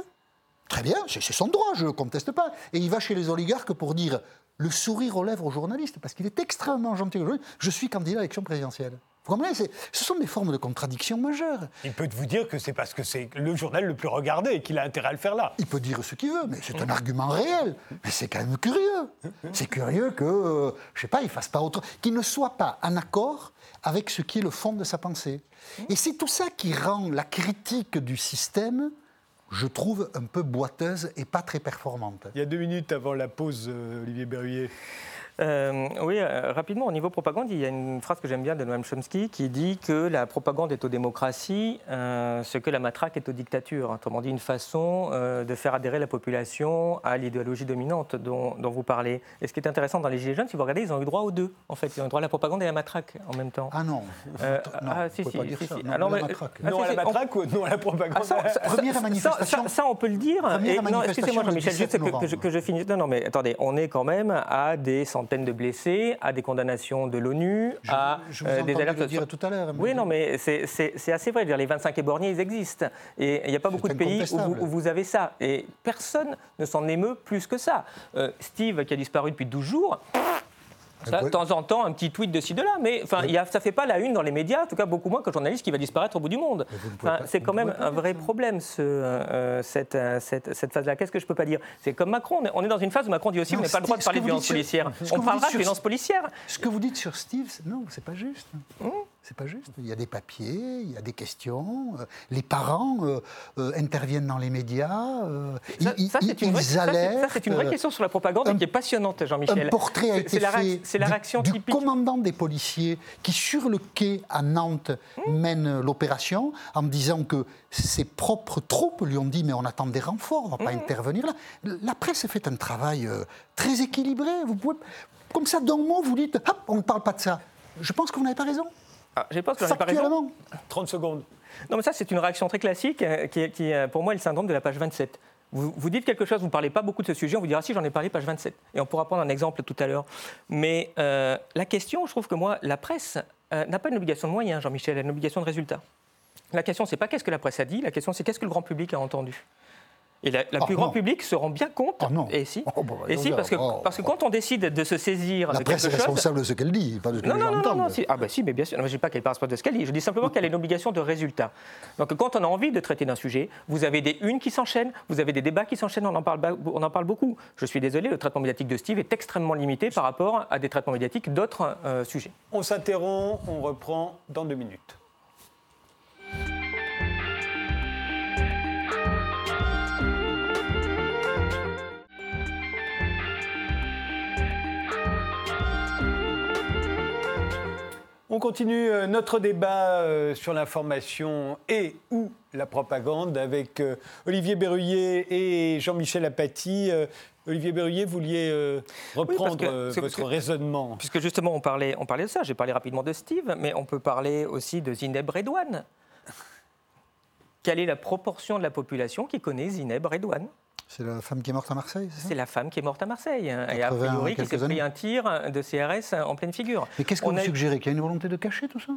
très bien, c'est son droit, je ne conteste pas, et il va chez les oligarques pour dire le sourire aux lèvres aux journalistes, parce qu'il est extrêmement gentil aux journalistes, je suis candidat à l'élection présidentielle. Vous comprenez C'est- Ce sont des formes de contradiction majeures. Il peut vous dire que c'est parce que c'est le journal le plus regardé et qu'il a intérêt à le faire là. Il peut dire ce qu'il veut, mais c'est un argument réel. Mais c'est quand même curieux. C'est curieux que, euh, je sais pas, il fasse pas autre, qu'il ne soit pas en accord avec ce qui est le fond de sa pensée. Et c'est tout ça qui rend la critique du système, je trouve, un peu boiteuse et pas très performante. Il y a deux minutes avant la pause, euh, Olivier Berruyer. Euh, oui, euh, rapidement, au niveau propagande, il y a une phrase que j'aime bien de Noam Chomsky qui dit que la propagande est aux démocraties euh, ce que la matraque est aux dictatures. Autrement dit, une façon euh, de faire adhérer la population à l'idéologie dominante dont, dont vous parlez. Et ce qui est intéressant dans les Gilets jaunes, si vous regardez, ils ont eu droit aux deux, en fait. Ils ont eu droit à la propagande et à la matraque en même temps. Ah non, Euh, non, ah, si, si, pas dire si, ça. si. Non, Ah, non, la mais- matraque. Ah, non si, à la on- matraque ou non à la propagande Ah, ça, ça- Première manifestation. ça- ça, on peut le dire. Excusez-moi, Jean-Michel, juste 17 que, que je, que je finisse. Non, non, mais attendez, on est quand même à des centaines centaines de blessés, à des condamnations de l'ONU, à je vous des alertes. Le dire tout à l'heure. Oui, non, mais c'est assez vrai. Les 25 éborgnés, ils existent. Et il n'y a pas beaucoup de pays où vous, avez ça. Et personne ne s'en émeut plus que ça. Steve, qui a disparu depuis 12 jours, de temps en temps, un petit tweet de ci, de là, mais enfin, ça ne fait pas la une dans les médias, en tout cas beaucoup moins qu'un journaliste qui va disparaître au bout du monde. c'est quand même un vrai problème, ce, euh, cette, euh, cette, cette phase-là. Qu'est-ce que je ne peux pas dire? C'est comme Macron, on est dans une phase où Macron dit aussi qu'on n'a pas le droit de parler de violence policière. On parlera de violence policière. Ce que vous dites sur Steve, non, c'est pas juste. Hum c'est pas juste. Il y a des papiers, il y a des questions. Euh, les parents euh, euh, interviennent dans les médias. ça, c'est une, vraie question sur la propagande qui est passionnante, Jean-Michel. Un portrait a été la, fait c'est la réaction du, commandant des policiers qui, sur le quai à Nantes, mmh. mène l'opération en disant que ses propres troupes lui ont dit mais on attend des renforts, on ne va pas mmh. intervenir là. La presse a fait un travail très équilibré. Vous pouvez, comme ça, d'un mot, vous dites hop, on ne parle pas de ça. Je pense que vous n'avez pas raison. Ah, j'ai pas que pas raison. 30 secondes. Non, mais ça, c'est une réaction très classique euh, qui, qui, euh, pour moi, est le syndrome de la page 27. Vous, vous, dites quelque chose, vous ne parlez pas beaucoup de ce sujet, on vous dira si j'en ai parlé, page 27. Et on pourra prendre un exemple tout à l'heure. Mais euh, la question, je trouve que moi, la presse n'a pas une obligation de moyens, Jean-Michel, elle a une obligation de résultat. La question, c'est pas qu'est-ce que la presse a dit, la question, c'est qu'est-ce que le grand public a entendu. Et la, la ah, plus grand public se rend bien compte. Ah, non. Et si, oh, bah, et si parce, que, oh. parce que quand on décide de se saisir la de presse quelque est responsable de ce qu'elle dit, pas de ce qu'elle non, non, non, non, si. Ah bah si, mais bien sûr. je ne dis pas qu'elle ne pas de ce qu'elle dit. Je dis simplement qu'elle a une obligation de résultat. Donc quand on a envie de traiter d'un sujet, vous avez des unes qui s'enchaînent, vous avez des débats qui s'enchaînent, on, en parle, on en parle beaucoup. Je suis désolé, le traitement médiatique de Steve est extrêmement limité par rapport à des traitements médiatiques d'autres euh, sujets. On s'interrompt, on reprend dans deux minutes. On continue euh, notre débat euh, sur l'information et ou la propagande avec euh, Olivier Berruyer et Jean-Michel Apathy. Olivier Berruyer, vous vouliez reprendre votre raisonnement. Puisque justement, on parlait, on parlait de ça. J'ai parlé rapidement de Steve, mais on peut parler aussi de Zineb Redouane. Quelle est la proportion de la population qui connaît Zineb Redouane? C'est la femme qui est morte à Marseille, c'est la femme qui est morte à Marseille. Hein, et a priori, qui s'est pris un tir de CRS en pleine figure. Mais qu'est-ce que vous suggérez? Qu'il y a une volonté de cacher tout ça?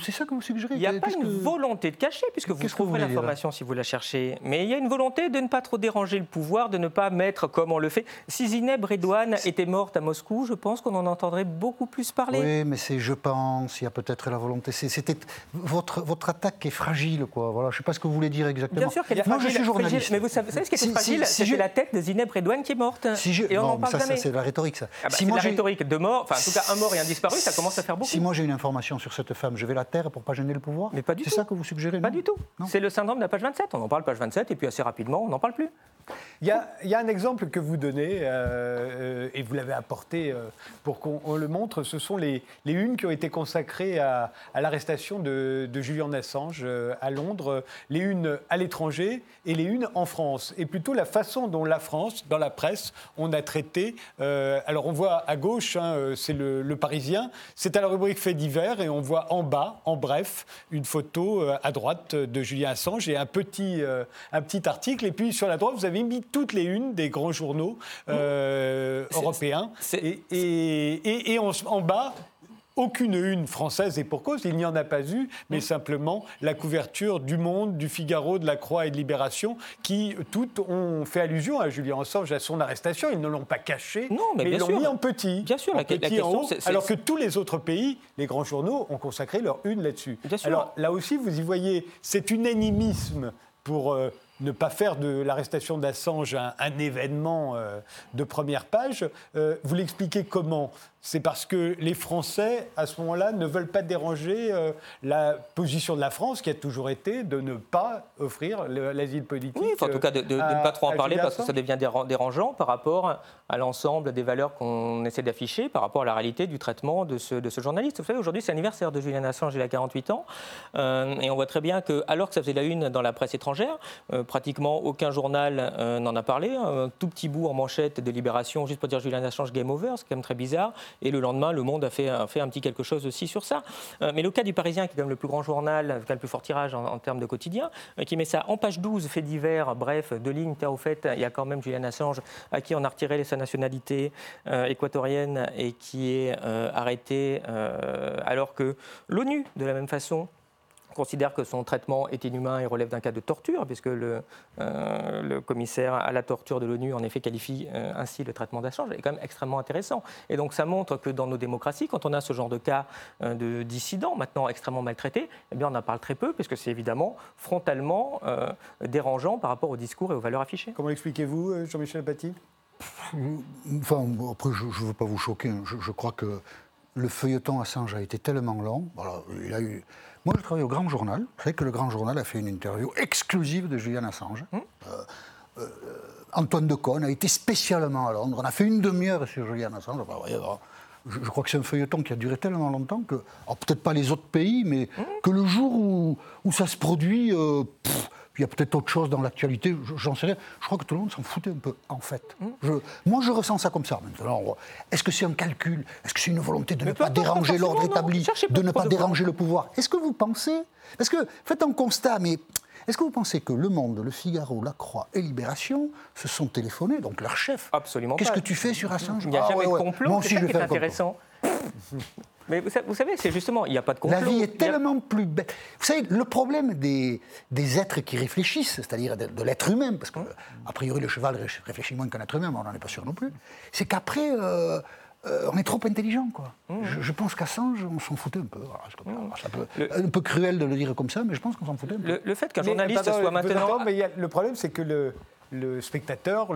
C'est ça que vous suggérez Il n'y a pas une volonté de cacher, puisque vous trouverez l'information si vous la cherchez. Mais il y a une volonté de ne pas trop déranger le pouvoir, de ne pas mettre comme on le fait. Si Zineb Redouane était morte à Moscou, je pense qu'on en entendrait beaucoup plus parler. Oui, mais c'est je pense, il y a peut-être la volonté. C'était votre, votre attaque est fragile, quoi. Voilà, je ne sais pas ce que vous voulez dire exactement. Bien sûr qu'elle est fragile. Moi, je suis journaliste. mais vous savez, ce qui est fragile C'est la tête de Zineb Redouane qui est morte. et on en parle ça, C'est la rhétorique, ça. Ah bah, si moi la rhétorique de mort, enfin en tout cas un mort et un disparu, ça commence à faire beaucoup. Si moi j'ai une information sur cette femme, je vais la taire pour pas gêner le pouvoir Mais pas du tout. C'est ça que vous suggérez Pas du tout. C'est le syndrome de la page 27. On en parle page 27 et puis assez rapidement, on n'en parle plus. Il y, a, un exemple que vous donnez, euh, euh, et vous l'avez apporté euh, pour qu'on le montre, ce sont les, les, unes qui ont été consacrées à, l'arrestation de, Julian Assange à Londres, les unes à l'étranger et les unes en France. Et plutôt la façon dont la France, dans la presse, on a traité. alors on voit à gauche, hein, c'est le, le, Parisien, c'est à la rubrique fait divers, et on voit en bas, en bref, une photo à droite de Julian Assange et un petit, un petit article. Et puis sur la droite, vous avez mis toutes les unes des grands journaux euh, européens. Et, en, bas, aucune une française et pour cause, il n'y en a pas eu, mais simplement la couverture du Monde, du Figaro, de la Croix et de Libération, qui toutes ont fait allusion à Julien Assange, à son arrestation. Ils ne l'ont pas caché, mais, ils l'ont mis en petit, bien sûr, alors que tous les autres pays, les grands journaux, ont consacré leur une là-dessus. Alors là aussi, vous y voyez cet unanimisme pour euh, ne pas faire de l'arrestation d'Assange un, événement euh, de première page. Euh, vous l'expliquez comment? C'est parce que les Français, à ce moment-là, ne veulent pas déranger euh, la position de la France, qui a toujours été de ne pas offrir l'asile politique. Oui, en tout cas, de, ne pas trop en parler parce que ça devient dérangeant par rapport à l'ensemble des valeurs qu'on essaie d'afficher, par rapport à la réalité du traitement de ce, de ce journaliste. Vous savez, aujourd'hui, c'est l'anniversaire de Julian Assange, il a 48 ans, euh, et on voit très bien que, alors que ça faisait la une dans la presse étrangère, euh, pratiquement aucun journal n'en a parlé. Un tout petit bout en manchette de Libération, juste pour dire Julian Assange game over, c'est quand même très bizarre. Et le lendemain, Le Monde a fait, un petit quelque chose aussi sur ça. Euh, mais le cas du Parisien, qui est quand même le plus grand journal, le plus fort tirage en, termes de quotidien, euh, qui met ça en page 12, fait divers, bref, deux lignes, au fait, il y a quand même Julian Assange, à qui on a retiré sa nationalité équatorienne et qui est arrêté alors que l'ONU, de la même façon, considère que son traitement est inhumain et relève d'un cas de torture, puisque le, euh, le commissaire à la torture de l'ONU, en effet, qualifie euh, ainsi le traitement d'Assange, est quand même extrêmement intéressant. Et donc ça montre que dans nos démocraties, quand on a ce genre de cas euh, de dissidents, maintenant extrêmement maltraités, eh bien on en parle très peu, puisque c'est évidemment frontalement dérangeant par rapport au discours et aux valeurs affichées. Comment l'expliquez-vous, Jean-Michel Paty? Enfin, après, je ne veux pas vous choquer, hein. je, je, crois que le feuilleton Assange a été tellement long. Voilà, il a eu moi, je travaille au Grand Journal. Vous savez que le Grand Journal a fait une interview exclusive de Julian Assange. Hum. Euh, euh, Antoine Decaune a été spécialement à Londres. On a fait une demi-heure sur Julian Assange. je, crois que c'est un feuilleton qui a duré tellement longtemps que, peut-être pas les autres pays, mais hum. que le jour où, ça se produit, euh, il y a peut-être autre chose dans l'actualité, j'en sais rien. Je crois que tout le monde s'en foutait un peu, en fait. Mmh. Je, moi, je ressens ça comme ça maintenant. Est-ce que c'est un calcul? Est-ce que c'est une volonté de ne pas, déranger l'ordre établi, de ne pas déranger le pouvoir? Est-ce que vous pensez Parce que faites un constat, mais est-ce que vous pensez que Le Monde, Le Figaro, La Croix et Libération se sont téléphonés, donc leur chef? Absolument Qu'est-ce que tu fais sur Assange? Il n'y a jamais ah de complot, c'est ça qui est intéressant. <laughs> Mais vous savez, c'est justement, il n'y a pas de complot. La vie est tellement plus belle. Vous savez, le problème des, des êtres qui réfléchissent, c'est-à-dire de, l'être humain, parce qu'a a priori le cheval réfléchit moins qu'un être humain, mais on n'en est pas sûr non plus, c'est qu'après, euh, euh, on est trop intelligent, quoi. Mmh. Je, pense qu'à Sange, on s'en foutait un peu. Mmh. un peu cruel de le dire comme ça, mais je pense qu'on s'en foutait un peu. Le, fait qu'un journaliste soit maintenant... mais le problème, c'est que le le spectateur,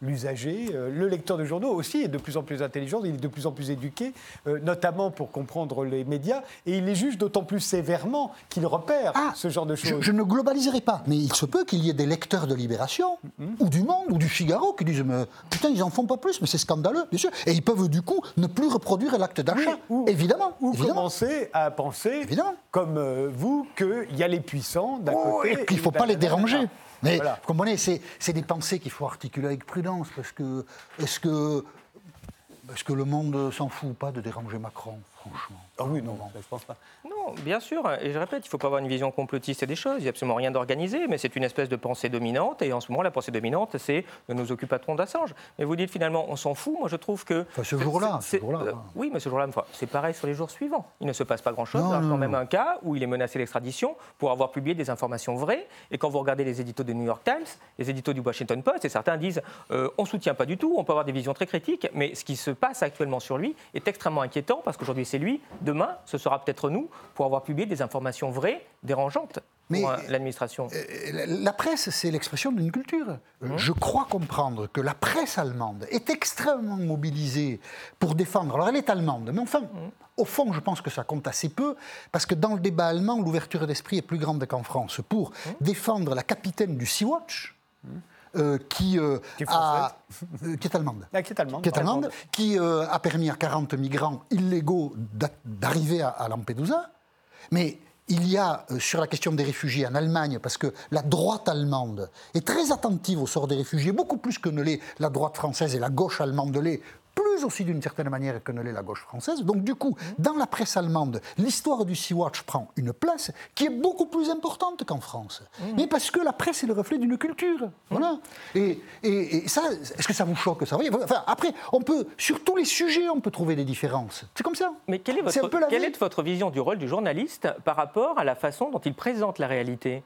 l'usager, le, euh, le, lecteur de journaux aussi est de plus en plus intelligent, il est de plus en plus éduqué, euh, notamment pour comprendre les médias, et il les juge d'autant plus sévèrement qu'il repère ah, ce genre de choses. Je, ne globaliserai pas, mais il se peut qu'il y ait des lecteurs de Libération, mm-hmm. ou du Monde, ou du Figaro, qui disent Putain, ils en font pas plus, mais c'est scandaleux, bien sûr. Et ils peuvent du coup ne plus reproduire l'acte d'achat, évidemment. Ou évidemment. commencer à penser, évidemment. comme euh, vous, qu'il y a les puissants d'un oh, côté. Et qu'il ne faut pas les déranger. Mais vous comprenez, c'est des pensées qu'il faut articuler avec prudence, parce que est-ce que, est -ce que le monde s'en fout pas de déranger Macron, franchement. Ah oui, non, non, je pense pas. Non, bien sûr, et je répète, il ne faut pas avoir une vision complotiste des choses, il n'y a absolument rien d'organisé, mais c'est une espèce de pensée dominante, et en ce moment, la pensée dominante, c'est de nos occupateurs d'Assange. Mais vous dites finalement, on s'en fout, moi je trouve que... Enfin, ce jour-là, euh, oui, mais ce jour-là, c'est pareil sur les jours suivants. Il ne se passe pas grand-chose, il y a quand même un cas où il est menacé d'extradition pour avoir publié des informations vraies, et quand vous regardez les éditos du New York Times, les éditos du Washington Post, et certains disent, euh, on ne soutient pas du tout, on peut avoir des visions très critiques, mais ce qui se passe actuellement sur lui est extrêmement inquiétant, parce qu'aujourd'hui c'est lui, demain ce sera peut-être nous pour avoir publié des informations vraies, dérangeantes pour l'administration. Euh, la presse, c'est l'expression d'une culture. Mmh. Je crois comprendre que la presse allemande est extrêmement mobilisée pour défendre. Alors elle est allemande, mais enfin, mmh. au fond, je pense que ça compte assez peu, parce que dans le débat allemand, l'ouverture d'esprit est plus grande qu'en France pour mmh. défendre la capitaine du Sea-Watch. Euh, qui, euh, qui, est a, <laughs> qui, est allemande. Ah, qui est allemande. Qui, est allemande, qui a permis à 40 migrants illégaux d'arriver à Lampedusa. Mais il y a euh, sur la question des réfugiés en Allemagne, parce que la droite allemande est très attentive au sort des réfugiés, beaucoup plus que ne l'est la droite française et la gauche allemande l'est, aussi d'une certaine manière que ne l'est la gauche française. Donc du coup, dans la presse allemande, l'histoire du Sea-Watch prend une place qui est beaucoup plus importante qu'en France. Mmh. Mais parce que la presse est le reflet d'une culture. Voilà. Et, et, ça, est-ce que ça vous choque ça? Enfin, Après, on peut, sur tous les sujets, on peut trouver des différences. C'est comme ça. Mais quelle est, votre, quelle est votre vision du rôle du journaliste par rapport à la façon dont il présente la réalité?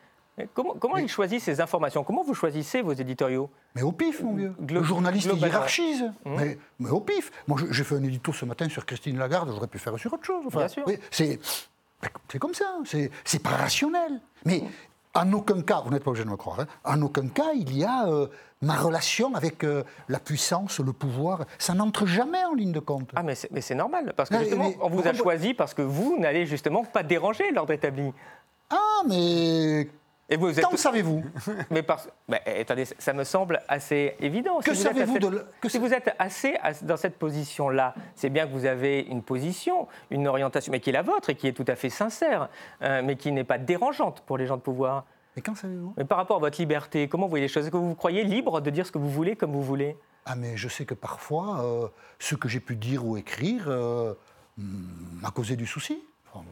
Comment, il choisit ces informations? Comment vous choisissez vos éditoriaux? Mais au pif, mon vieux. le journaliste hiérarchise. Mmh. Mais, au pif. Moi, j'ai fait un édito ce matin sur Christine Lagarde, j'aurais pu faire sur autre chose. Bien sûr. c'est, comme ça, c'est pas rationnel. Mais en aucun cas, vous n'êtes pas obligé de me croire, hein, en aucun cas, il y a euh, ma relation avec euh, la puissance, le pouvoir. Ça n'entre jamais en ligne de compte. Ah, mais c'est normal. Parce que justement, on vous a choisi parce que vous n'allez justement pas déranger l'ordre établi. Ah, mais et vous êtes... Quand savez-vous <laughs> Mais parce... attendez, ça me semble assez évident. Que savez-vous de... Que si vous êtes assez dans cette position-là, c'est bien que vous avez une position, une orientation, mais qui est la vôtre et qui est tout à fait sincère, euh, mais qui n'est pas dérangeante pour les gens de pouvoir. Mais quand savez-vous? Mais par rapport à votre liberté, comment vous voyez les choses? Est-ce que vous vous croyez libre de dire ce que vous voulez comme vous voulez? Ah, mais je sais que parfois, euh, ce que j'ai pu dire ou écrire euh, m'a causé du souci. Enfin,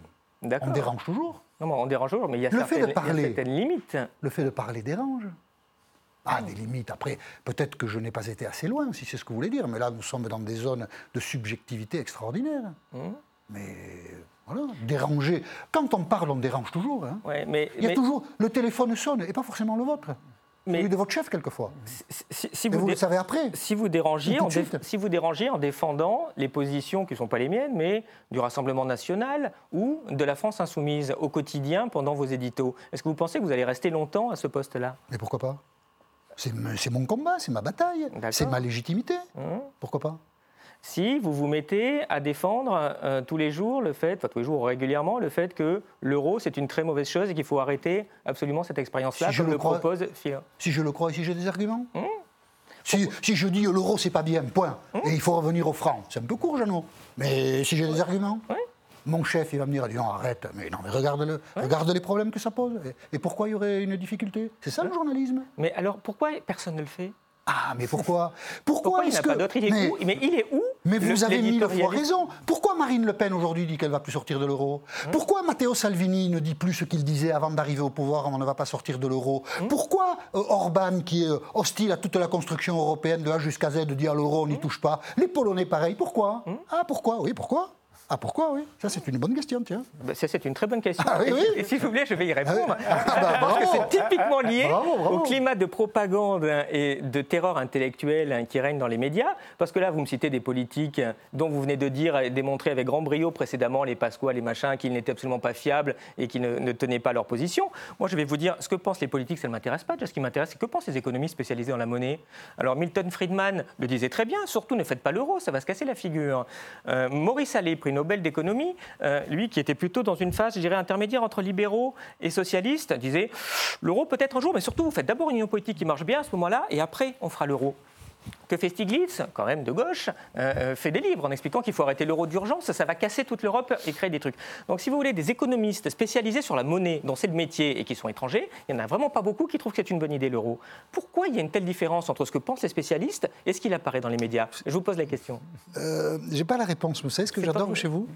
on dérange toujours. Non, mais on dérange toujours, mais il y a, Le fait de certaines, il y a parler. certaines limites. Le fait de parler dérange. Ah, des limites. Après, peut-être que je n'ai pas été assez loin, si c'est ce que vous voulez dire. Mais là, nous sommes dans des zones de subjectivité extraordinaires. Hum. Mais voilà, déranger. Quand on parle, on dérange toujours. hein. Ouais, mais, Il y a mais- toujours. Le téléphone sonne, et pas forcément le vôtre. Mais- Celui de votre chef, quelquefois. si, si- si Et vous vous le savez après. si vous de en si vous dérangiez en défendant les positions qui ne sont pas les miennes, mais du Rassemblement national ou de la France insoumise au quotidien pendant vos éditos, est-ce que vous pensez que vous allez rester longtemps à ce poste-là? Mais pourquoi pas? C'est mon combat, c'est ma bataille, c'est ma légitimité. Hum Pourquoi pas? Si vous vous mettez à défendre euh, tous les jours le fait, enfin tous les jours régulièrement, le fait que l'euro c'est une très mauvaise chose et qu'il faut arrêter absolument cette expérience-là, Si je le le crois- propose Phil. Si je le crois et si j'ai des arguments Hum. si, si je dis l'euro c'est pas bien, point, Hum. et il faut revenir au franc, c'est un peu court, Jeannot. Mais si j'ai des arguments Oui. Mon chef, il va me dire, non, arrête, mais non, mais regarde,-le, regarde les problèmes que ça pose. Et, et pourquoi il y aurait une difficulté? C'est ça le journalisme Mais alors pourquoi personne ne le fait? Ah, mais pourquoi? Pourquoi, Pourquoi il n'a que... pas d'autre il Mais il est où mais vous le- avez mille fois raison. Pourquoi Marine Le Pen aujourd'hui dit qu'elle va plus sortir de l'euro Hein Pourquoi Matteo Salvini ne dit plus ce qu'il disait avant d'arriver au pouvoir, on ne va pas sortir de l'euro Hein Pourquoi euh, Orban, qui est euh, hostile à toute la construction européenne de A jusqu'à Z, dit à l'euro, on Hein n'y touche pas Les Polonais, pareil. Pourquoi Ah, pourquoi? Oui, pourquoi? Ah, pourquoi Oui? Ça, c'est une bonne question, tiens. Ça, c'est une très bonne question. Ah oui, oui. et si vous voulez, je vais y répondre. Ah bah, Parce que c'est typiquement lié Bravo, bravo. au climat de propagande et de terreur intellectuelle qui règne dans les médias. Parce que là, vous me citez des politiques dont vous venez de dire et démontrer avec grand brio précédemment, les Pasqua, les machins, qu'ils n'étaient absolument pas fiables et qu'ils ne, ne tenaient pas leur position. Moi, je vais vous dire, ce que pensent les politiques, ça ne m'intéresse pas. Déjà, Ce qui m'intéresse, c'est que pensent les économistes spécialisés dans la monnaie. Alors, Milton Friedman le disait très bien, surtout ne faites pas l'euro, ça va se casser la figure. Euh, Maurice Allais, Nobel d'économie, euh, lui qui était plutôt dans une phase, je intermédiaire entre libéraux et socialistes, disait l'euro peut-être un jour, mais surtout, vous faites d'abord une union politique qui marche bien à ce moment-là, et après, on fera l'euro. Que fait Stiglitz, quand même de gauche, euh, euh, fait des livres en expliquant qu'il faut arrêter l'euro d'urgence, ça va casser toute l'Europe et créer des trucs. Donc si vous voulez des économistes spécialisés sur la monnaie, dont c'est le métier et qui sont étrangers, il n'y en a vraiment pas beaucoup qui trouvent que c'est une bonne idée l'euro. Pourquoi il y a une telle différence entre ce que pensent les spécialistes et ce qu'il apparaît dans les médias? Je vous pose la question. Euh, J'ai pas la réponse. Vous savez ce que j'adore chez vous?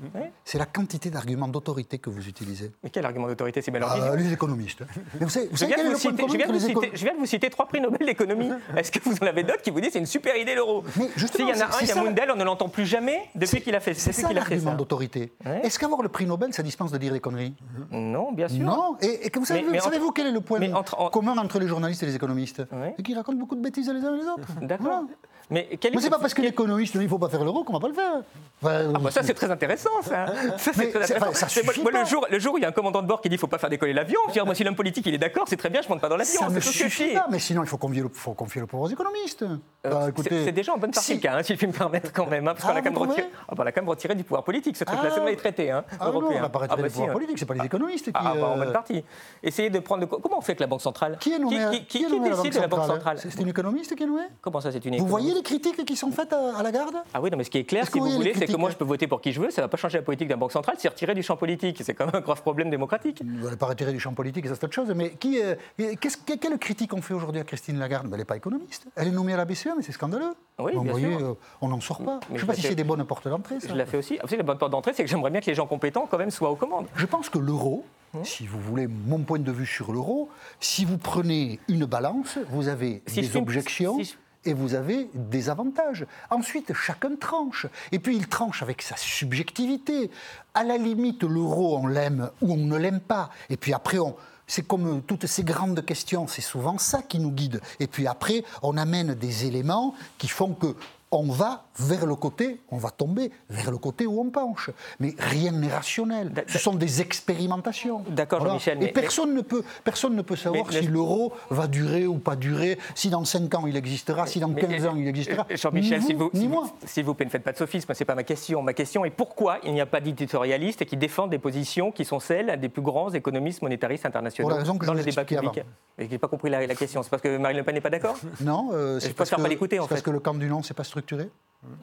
C'est la quantité d'arguments d'autorité que vous utilisez. Mais quel argument d'autorité c'est Pivot les économistes. Mais vous savez, vous viens, vous citer, viens vous citer, je viens de vous citer trois prix Nobel d'économie. <laughs> Est-ce que vous en avez d'autres qui vous disent c'est une super idée l'euro S'il y en a un, il y a. Mundell, on ne l'entend plus jamais depuis qu'il a fait, C'est ça qu'il a fait l'argument d'autorité. Ouais. Est-ce qu'avoir le prix Nobel, ça dispense de dire des conneries Non, bien sûr. Non. Et, et que vous savez, Mais- mais savez-vous entre- quel est le point mais entre- en- commun entre les journalistes et les économistes? Ouais. C'est qu'ils racontent beaucoup de bêtises les uns et les autres. D'accord. Voilà. Mais Mais c'est pas parce que l'économiste dit il faut pas faire l'euro qu'on va pas le faire. Enfin, Ah bah ça c'est très intéressant ça. <laughs> Ça, c'est Mais très c'est- intéressant. enfin, ça C'est- moi, le jour le jour où il y a un commandant de bord qui dit faut pas faire décoller l'avion, dire, moi si l'homme politique il est d'accord, c'est très bien, je monte pas dans l'avion, ça ne suffit pas. Mais sinon, il faut confier le, faut confier le pouvoir aux économistes. Euh, c'est- déjà en bonne partie si- le cas, hein, si je puis me permettre quand même, hein, parce qu'on Ah, a quand même vous retiré, ah, bah, on quand même retiré du pouvoir politique ce truc-là, Ah. c'est les traités hein, Ah non, européens. on va pas retirer Ah, bah, si, pouvoir hein. politique, c'est pas les économistes qui. Ah, bah, en euh, bonne partie. Essayez de prendre le... Comment on fait avec la Banque centrale? Qui est nommé qui, décide de la Banque centrale? C'est une économiste qui est nommée? Comment ça c'est une Vous économie voyez les critiques qui sont faites à, à la garde? Ah oui, non, mais ce qui est clair, si que vous vous voulez, c'est que moi je peux voter pour qui je veux, ça ne va pas changer la politique d'un banque centrale, c'est retirer du champ politique. C'est quand même un grave problème démocratique. Vous pas retirer du champ politique, ça c'est autre chose. Mais euh, que- quelle critique on fait aujourd'hui à Christine Lagarde? Elle n'est pas économiste. Elle est nommée à la BCE, mais c'est scandaleux. Oui, Donc, bien vous voyez, sûr. euh, on n'en sort pas. Mais je ne sais pas si c'est des bonnes portes d'entrée. Je la fais aussi. Vous savez, la bonne porte d'entrée, c'est que j'aimerais bien que les gens compétents quand même soient aux commandes. Je pense que l'euro, Hein si vous voulez mon point de vue sur l'euro, si vous prenez une balance, vous avez Si des objections. si je- Et vous avez des avantages. Ensuite, chacun tranche. Et puis, il tranche avec sa subjectivité. À la limite, l'euro, on l'aime ou on ne l'aime pas. Et puis après, on, c'est comme toutes ces grandes questions, c'est souvent ça qui nous guide. Et puis après, on amène des éléments qui font que on va vers le côté, on va tomber vers le côté où on penche. Mais rien n'est rationnel. Ce sont des expérimentations. D'accord, Jean-Michel, Et mais- personne, ne peut, personne ne peut savoir Mais- si l'euro va durer ou pas durer, si dans 5 ans il existera, si dans Mais, 15 ans il existera. euh, Jean-Michel, Ni s'il vous, moi. vous- s'il vous plaît, ne faites pas de sophisme, ce n'est pas ma question. Ma question est pourquoi il n'y a pas d'éditorialistes qui défendent des positions qui sont celles des plus grands économistes monétaristes internationaux Pour la raison que je dans vous le débat expliquais public Je n'ai pas compris la, la question. C'est parce que Marine Le Pen n'est pas d'accord? Non, euh, Je c'est parce, préfère que, pas l'écouter, en c'est parce fait. que le camp du non, c'est pas structuré. Structuré.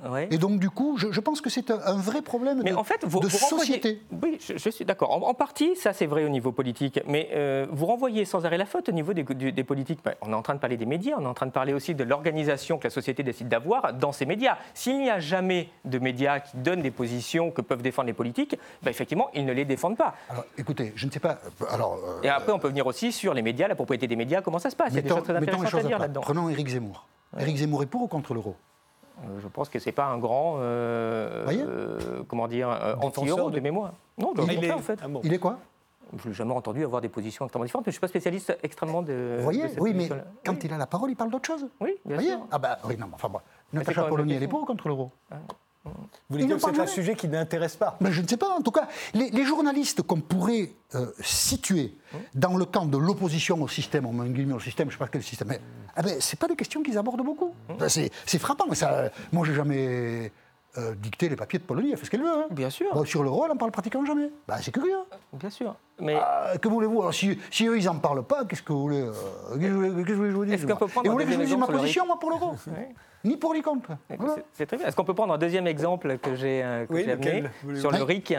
Ouais. Et donc, du coup, je, je pense que c'est un, un vrai problème Mais de, en fait, vous, de vous renvoyez- société. Oui, je, je suis d'accord. En, en partie, ça c'est vrai au niveau politique. Mais euh, vous renvoyez sans arrêt la faute au niveau des, du- des politiques. Ben, on est en train de parler des médias, on est en train de parler aussi de l'organisation que la société décide d'avoir dans ces médias. S'il n'y a jamais de médias qui donnent des positions que peuvent défendre les politiques, ben, effectivement, ils ne les défendent pas. Alors, écoutez, je ne sais pas. euh, Alors, euh, Et après, on peut venir aussi sur les médias, la propriété des médias, comment ça se passe? Il y a des mettons, choses très mettons intéressantes à dire là-dedans. Prenons Éric Zemmour. Éric Zemmour est pour ou contre l'euro? Je pense que c'est pas un grand, euh, Voyez euh, comment dire, euh, anti-euro de- de mémoire. Non, de Il est- en fait. Ah bon. Il est quoi Je n'ai jamais entendu avoir des positions extrêmement différentes, mais je ne suis pas spécialiste extrêmement de. Vous voyez de cette Oui, mais quand oui. il a la parole, il parle d'autre chose. Oui, Vous bien voyez sûr. Ah bah oui, non, mais enfin bon. c'est Natacha Polony, elle est pour ou contre l'euro Vous voulez dire que c'est un sujet qui n'intéresse pas Mais je ne sais pas. En tout cas, les, les journalistes qu'on pourrait euh, situer dans le camp de l'opposition au système, on guillemets au système, je ne sais pas quel système, mais ah ben, c'est pas des questions qu'ils abordent beaucoup. Ben, c'est, frappant. Ça, moi, j'ai jamais euh, dicté les papiers de Polonie. Elle fait ce qu'elle veut. hein. Bien sûr. Bon, sur l'euro, elle en parle pratiquement jamais. Ben, c'est curieux. Bien sûr. Mais Ah, que voulez-vous? Alors, si, si eux, ils n'en parlent pas, qu'est-ce que vous voulez euh, Qu'est-ce que vous voulez, qu'est-ce que vous voulez vous dise Est-ce qu'on peut prendre Et vous voulez que je vous dise ma position, moi, pour l'euro. Ni pour ni contre. Voilà. c'est- c'est très bien. Est-ce qu'on peut prendre un deuxième exemple que j'ai euh, que Oui, j'ai amené sur le. RIC?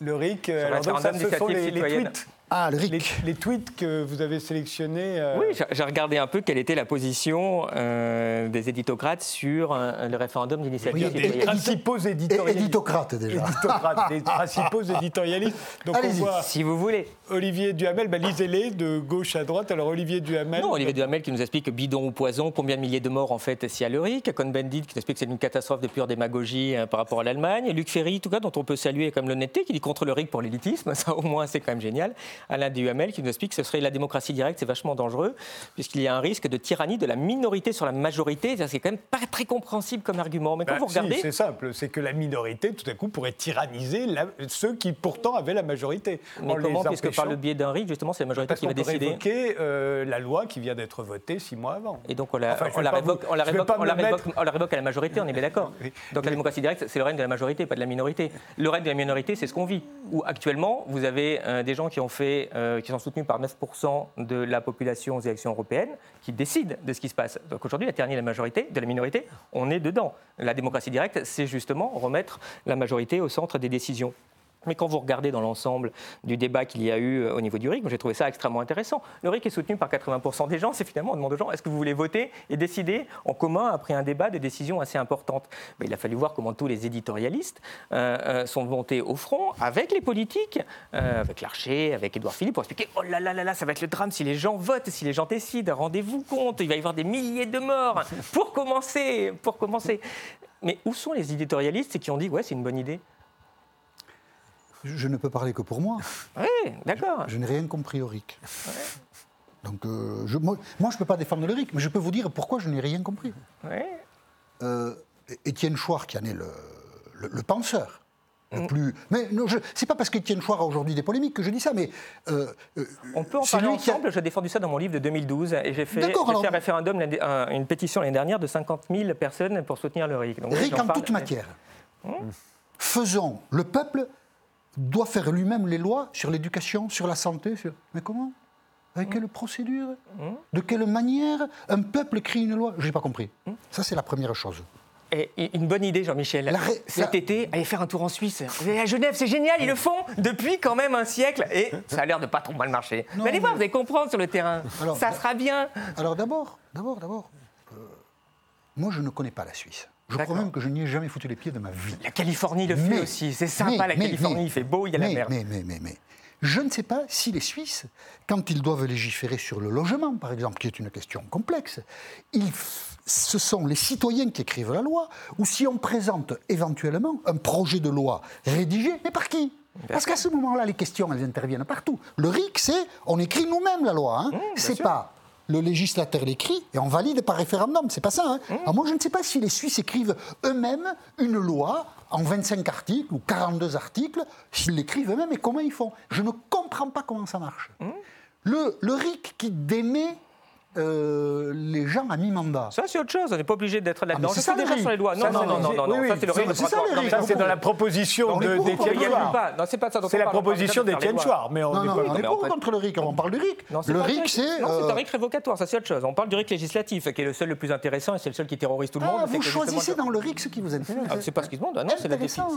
Le RIC, euh, Sur alors donc ça, ce sont les, les citoyenne. tweets. Ah, le Les, RIC. les tweets que vous avez sélectionnés. euh, Oui, j'ai- regardé un peu quelle était la position euh, des éditocrates sur euh, le référendum d'initiative Oui, citoyenne. principaux éditorialistes. éditocrate, déjà. Éditocrates, les <laughs> principaux éditorialistes. Donc on voit Si vous voulez. Olivier Duhamel, bah, lisez-les de gauche à droite. Alors Olivier Duhamel. Non, Olivier Duhamel qui nous explique que bidon ou poison, combien de milliers de morts en fait s'il y a le RIC. Cohn-Bendit qui nous explique que c'est une catastrophe de pure démagogie par rapport à l'Allemagne. Luc Ferry, tout cas, dont on peut saluer comme l'honnêteté, qui dit contre le RIC pour l'élitisme. <laughs> Ça, au moins, c'est quand même génial. Alain Duhamel qui nous explique que ce serait la démocratie directe, c'est vachement dangereux, puisqu'il y a un risque de tyrannie de la minorité sur la majorité. C'est quand même pas très compréhensible comme argument. Mais quand Bah, vous si, regardez. c'est simple, c'est que la minorité, tout à coup, pourrait tyranniser la- ceux qui pourtant avaient la majorité. mais en comment, puisque par le biais d'un RIC, justement, c'est la majorité Parce qui va décider évoquer euh, la loi qui vient d'être votée six mois avant. Et donc on la, Enfin, on révoque, vous- on la je vais révoque- pas on me la révoque- mettre- on la révoque à la majorité, on est bien d'accord. Oui. Donc la démocratie directe, c'est le règne de la majorité, pas de la minorité. Le règne de la minorité, c'est ce qu'on vit. Où actuellement, vous avez euh, des gens qui ont fait, euh, qui sont soutenus par 9% de la population aux élections européennes, qui décident de ce qui se passe. Donc aujourd'hui, la tyrannie de la majorité, de la minorité, on est dedans. La démocratie directe, c'est justement remettre la majorité au centre des décisions. Mais quand vous regardez dans l'ensemble du débat qu'il y a eu euh, au niveau du RIC, j'ai trouvé ça extrêmement intéressant. Le RIC est soutenu par 80% des gens. C'est finalement, on demande aux gens, est-ce que vous voulez voter et décider en commun après un débat de décisions assez importantes? Il a fallu voir comment tous les éditorialistes euh, euh, sont montés au front avec les politiques, avec Larcher, avec Édouard Philippe, pour expliquer, oh là là là là, ça va être le drame si les gens votent, si les gens décident, rendez-vous compte, il va y avoir des milliers de morts. Pour commencer, pour commencer. Mais où sont les éditorialistes qui ont dit, ouais, c'est une bonne idée? Je ne peux parler que pour moi. <laughs> Oui, d'accord. Je n'ai rien compris au RIC. Donc, euh, je- moi, moi, je ne peux pas défendre le RIC, mais je peux vous dire pourquoi je n'ai rien compris. Ouais. Euh, Étienne Chouard, qui en est le, le- le penseur, Mm. le plus. Mais non, je- c'est pas parce qu'Étienne Chouard a aujourd'hui des polémiques que je dis ça, mais. euh, euh, On peut en parler a- ensemble. J'ai défendu ça dans mon livre de 2012 et j'ai fait, alors- un référendum, une pétition l'année dernière de 50 000 personnes pour soutenir le RIC. Donc, RIC en toute matière. Faisons. Le peuple doit faire lui-même les lois sur l'éducation, sur la santé. Sur... Mais comment? Avec quelle procédure? De quelle manière? Un peuple crée une loi? Je n'ai pas compris. Ça, c'est la première chose. Et une bonne idée, Jean-Michel. Ré- Cet la- été, aller faire un tour en Suisse. Vous allez à Genève, c'est génial, ils le font depuis quand même un siècle. Et ça a l'air de pas trop mal marcher. Non, mais allez voir, vous allez comprendre sur le terrain. Alors, ça sera bien. Alors d'abord, d'abord, d'abord, euh, moi je ne connais pas la Suisse. Je crois même que je n'y ai jamais foutu les pieds de ma vie. La Californie le fait aussi. C'est sympa, mais- la Californie. mais- il fait beau, il y a la mais, mer. Mais, mais, mais, mais, je ne sais pas si les Suisses, quand ils doivent légiférer sur le logement, par exemple, qui est une question complexe, ils ce sont les citoyens qui écrivent la loi, ou si on présente éventuellement un projet de loi rédigé, mais par qui? Parce qu'à ce moment-là, les questions, elles interviennent partout. Le RIC, c'est on écrit nous-mêmes la loi. Hein. c'est sûr. pas le législateur l'écrit et on valide par référendum. C'est pas ça. Hein. Alors moi, je ne sais pas si les Suisses écrivent eux-mêmes une loi en 25 articles ou 42 articles, s'ils l'écrivent eux-mêmes et comment ils font. Je ne comprends pas comment ça marche. Le, le RIC qui démet euh, les gens à mi-mandat. Ça, c'est autre chose. On n'est pas obligé d'être là-dedans. Ah, c'est ça, déjà sur les lois. Non, Ça, non, non, non, non, oui, non. oui, Ça, c'est le c'est- ça, dans la proposition d'Étienne. Chouard. Non, c'est pas ça. C'est la proposition d'Étienne. Chouard, mais on n'est pas contre le RIC, on parle du RIC. Le RIC, c'est... Non, c'est euh, un RIC révocatoire, ça c'est autre chose. On parle du RIC législatif, qui est le seul le plus intéressant et c'est le seul qui terrorise tout le monde. Ah, C'est vous choisissez dans le RIC ce qui vous intéresse. Ah, C'est pas ce qu'ils demandent. Non, c'est la, définition.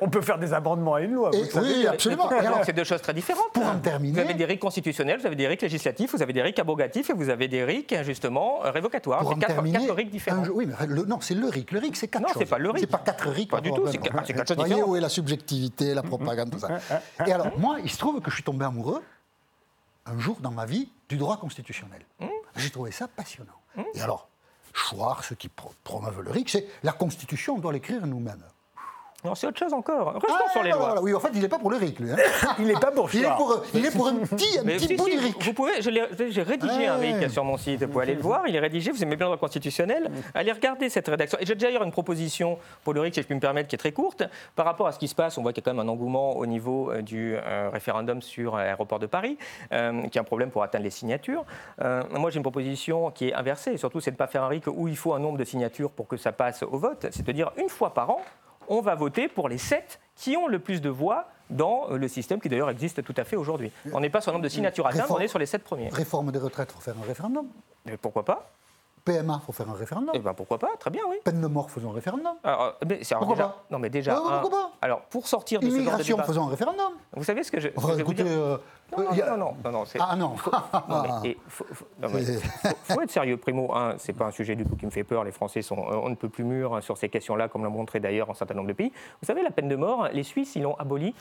on, peut faire, des amendements à une loi. Oui, absolument. <laughs> C'est deux choses très différentes. Pour en terminer- Vous avez des RIC constitutionnels, vous avez des RIC législatifs, vous avez des RIC abrogatifs et vous avez des RIC, justement, révocatoires. pour C'est en quatre, terminer, quatre RIC différents. un jeu- oui, mais le- non, c'est le RIC. Le RIC, c'est quatre Non, choses. c'est pas le RIC. C'est pas quatre RIC. Pas du tout, c'est quatre- choses Voyez différentes. où est la subjectivité, la propagande, tout ça. <laughs> Et alors, moi, il se trouve que je suis tombé amoureux, un jour dans ma vie, du droit constitutionnel. Mmh. J'ai trouvé ça passionnant. Et alors, Chouard, ceux qui pro- promeuvent le RIC, c'est la Constitution, on doit l'écrire nous-mêmes. Non, c'est autre chose encore. Restons Ah, sur les voilà, lois. voilà. Oui, en fait, il n'est pas pour le RIC, lui. hein. <laughs> Il n'est pas pour Il est pour, il est pour un petit, un petit si, bout si, du vous, RIC. vous pouvez, j'ai rédigé un. RIC sur mon site, vous pouvez aller le voir, il est rédigé, vous aimez bien le droit constitutionnel, allez regarder cette rédaction. Et j'ai déjà d'ailleurs une proposition pour le RIC, si je puis me permettre, qui est très courte. Par rapport à ce qui se passe, on voit qu'il y a quand même un engouement au niveau euh, du euh, référendum sur euh, l'aéroport de Paris, euh, qui est un problème pour atteindre les signatures. Euh, moi, j'ai une proposition qui est inversée, et surtout, c'est de ne pas faire un RIC où il faut un nombre de signatures pour que ça passe au vote, c'est-à-dire une fois par an, on va voter pour les sept qui ont le plus de voix dans euh, le système qui d'ailleurs existe tout à fait aujourd'hui. On n'est pas sur le nombre de signatures à atteindre, on est sur les sept premiers. Réforme des retraites, il faut faire un référendum. Mais pourquoi pas? PMA, il faut faire un référendum. Eh ben pourquoi pas, très bien, oui. Peine de mort, faisons un référendum. Alors, euh, mais alors Pourquoi déjà- pas? Non, mais déjà. Ouais, ouais, un- pourquoi pas? alors, pour sortir de ce genre de Immigration, débat, faisons un référendum. vous savez ce que je, ce que Enfin, je vais vous écoutez, dire? euh, non, non, non, non, non, c'est- Ah non. <laughs> Non, mais, et faut, faut- non, mais C'est- faut- être sérieux. Primo, un, c'est pas un sujet du tout qui me fait peur. Les Français sont, euh, on ne peut plus mûrs hein, sur ces questions-là, comme l'ont montré d'ailleurs un certain nombre de pays. Vous savez, la peine de mort, les Suisses, ils l'ont abolie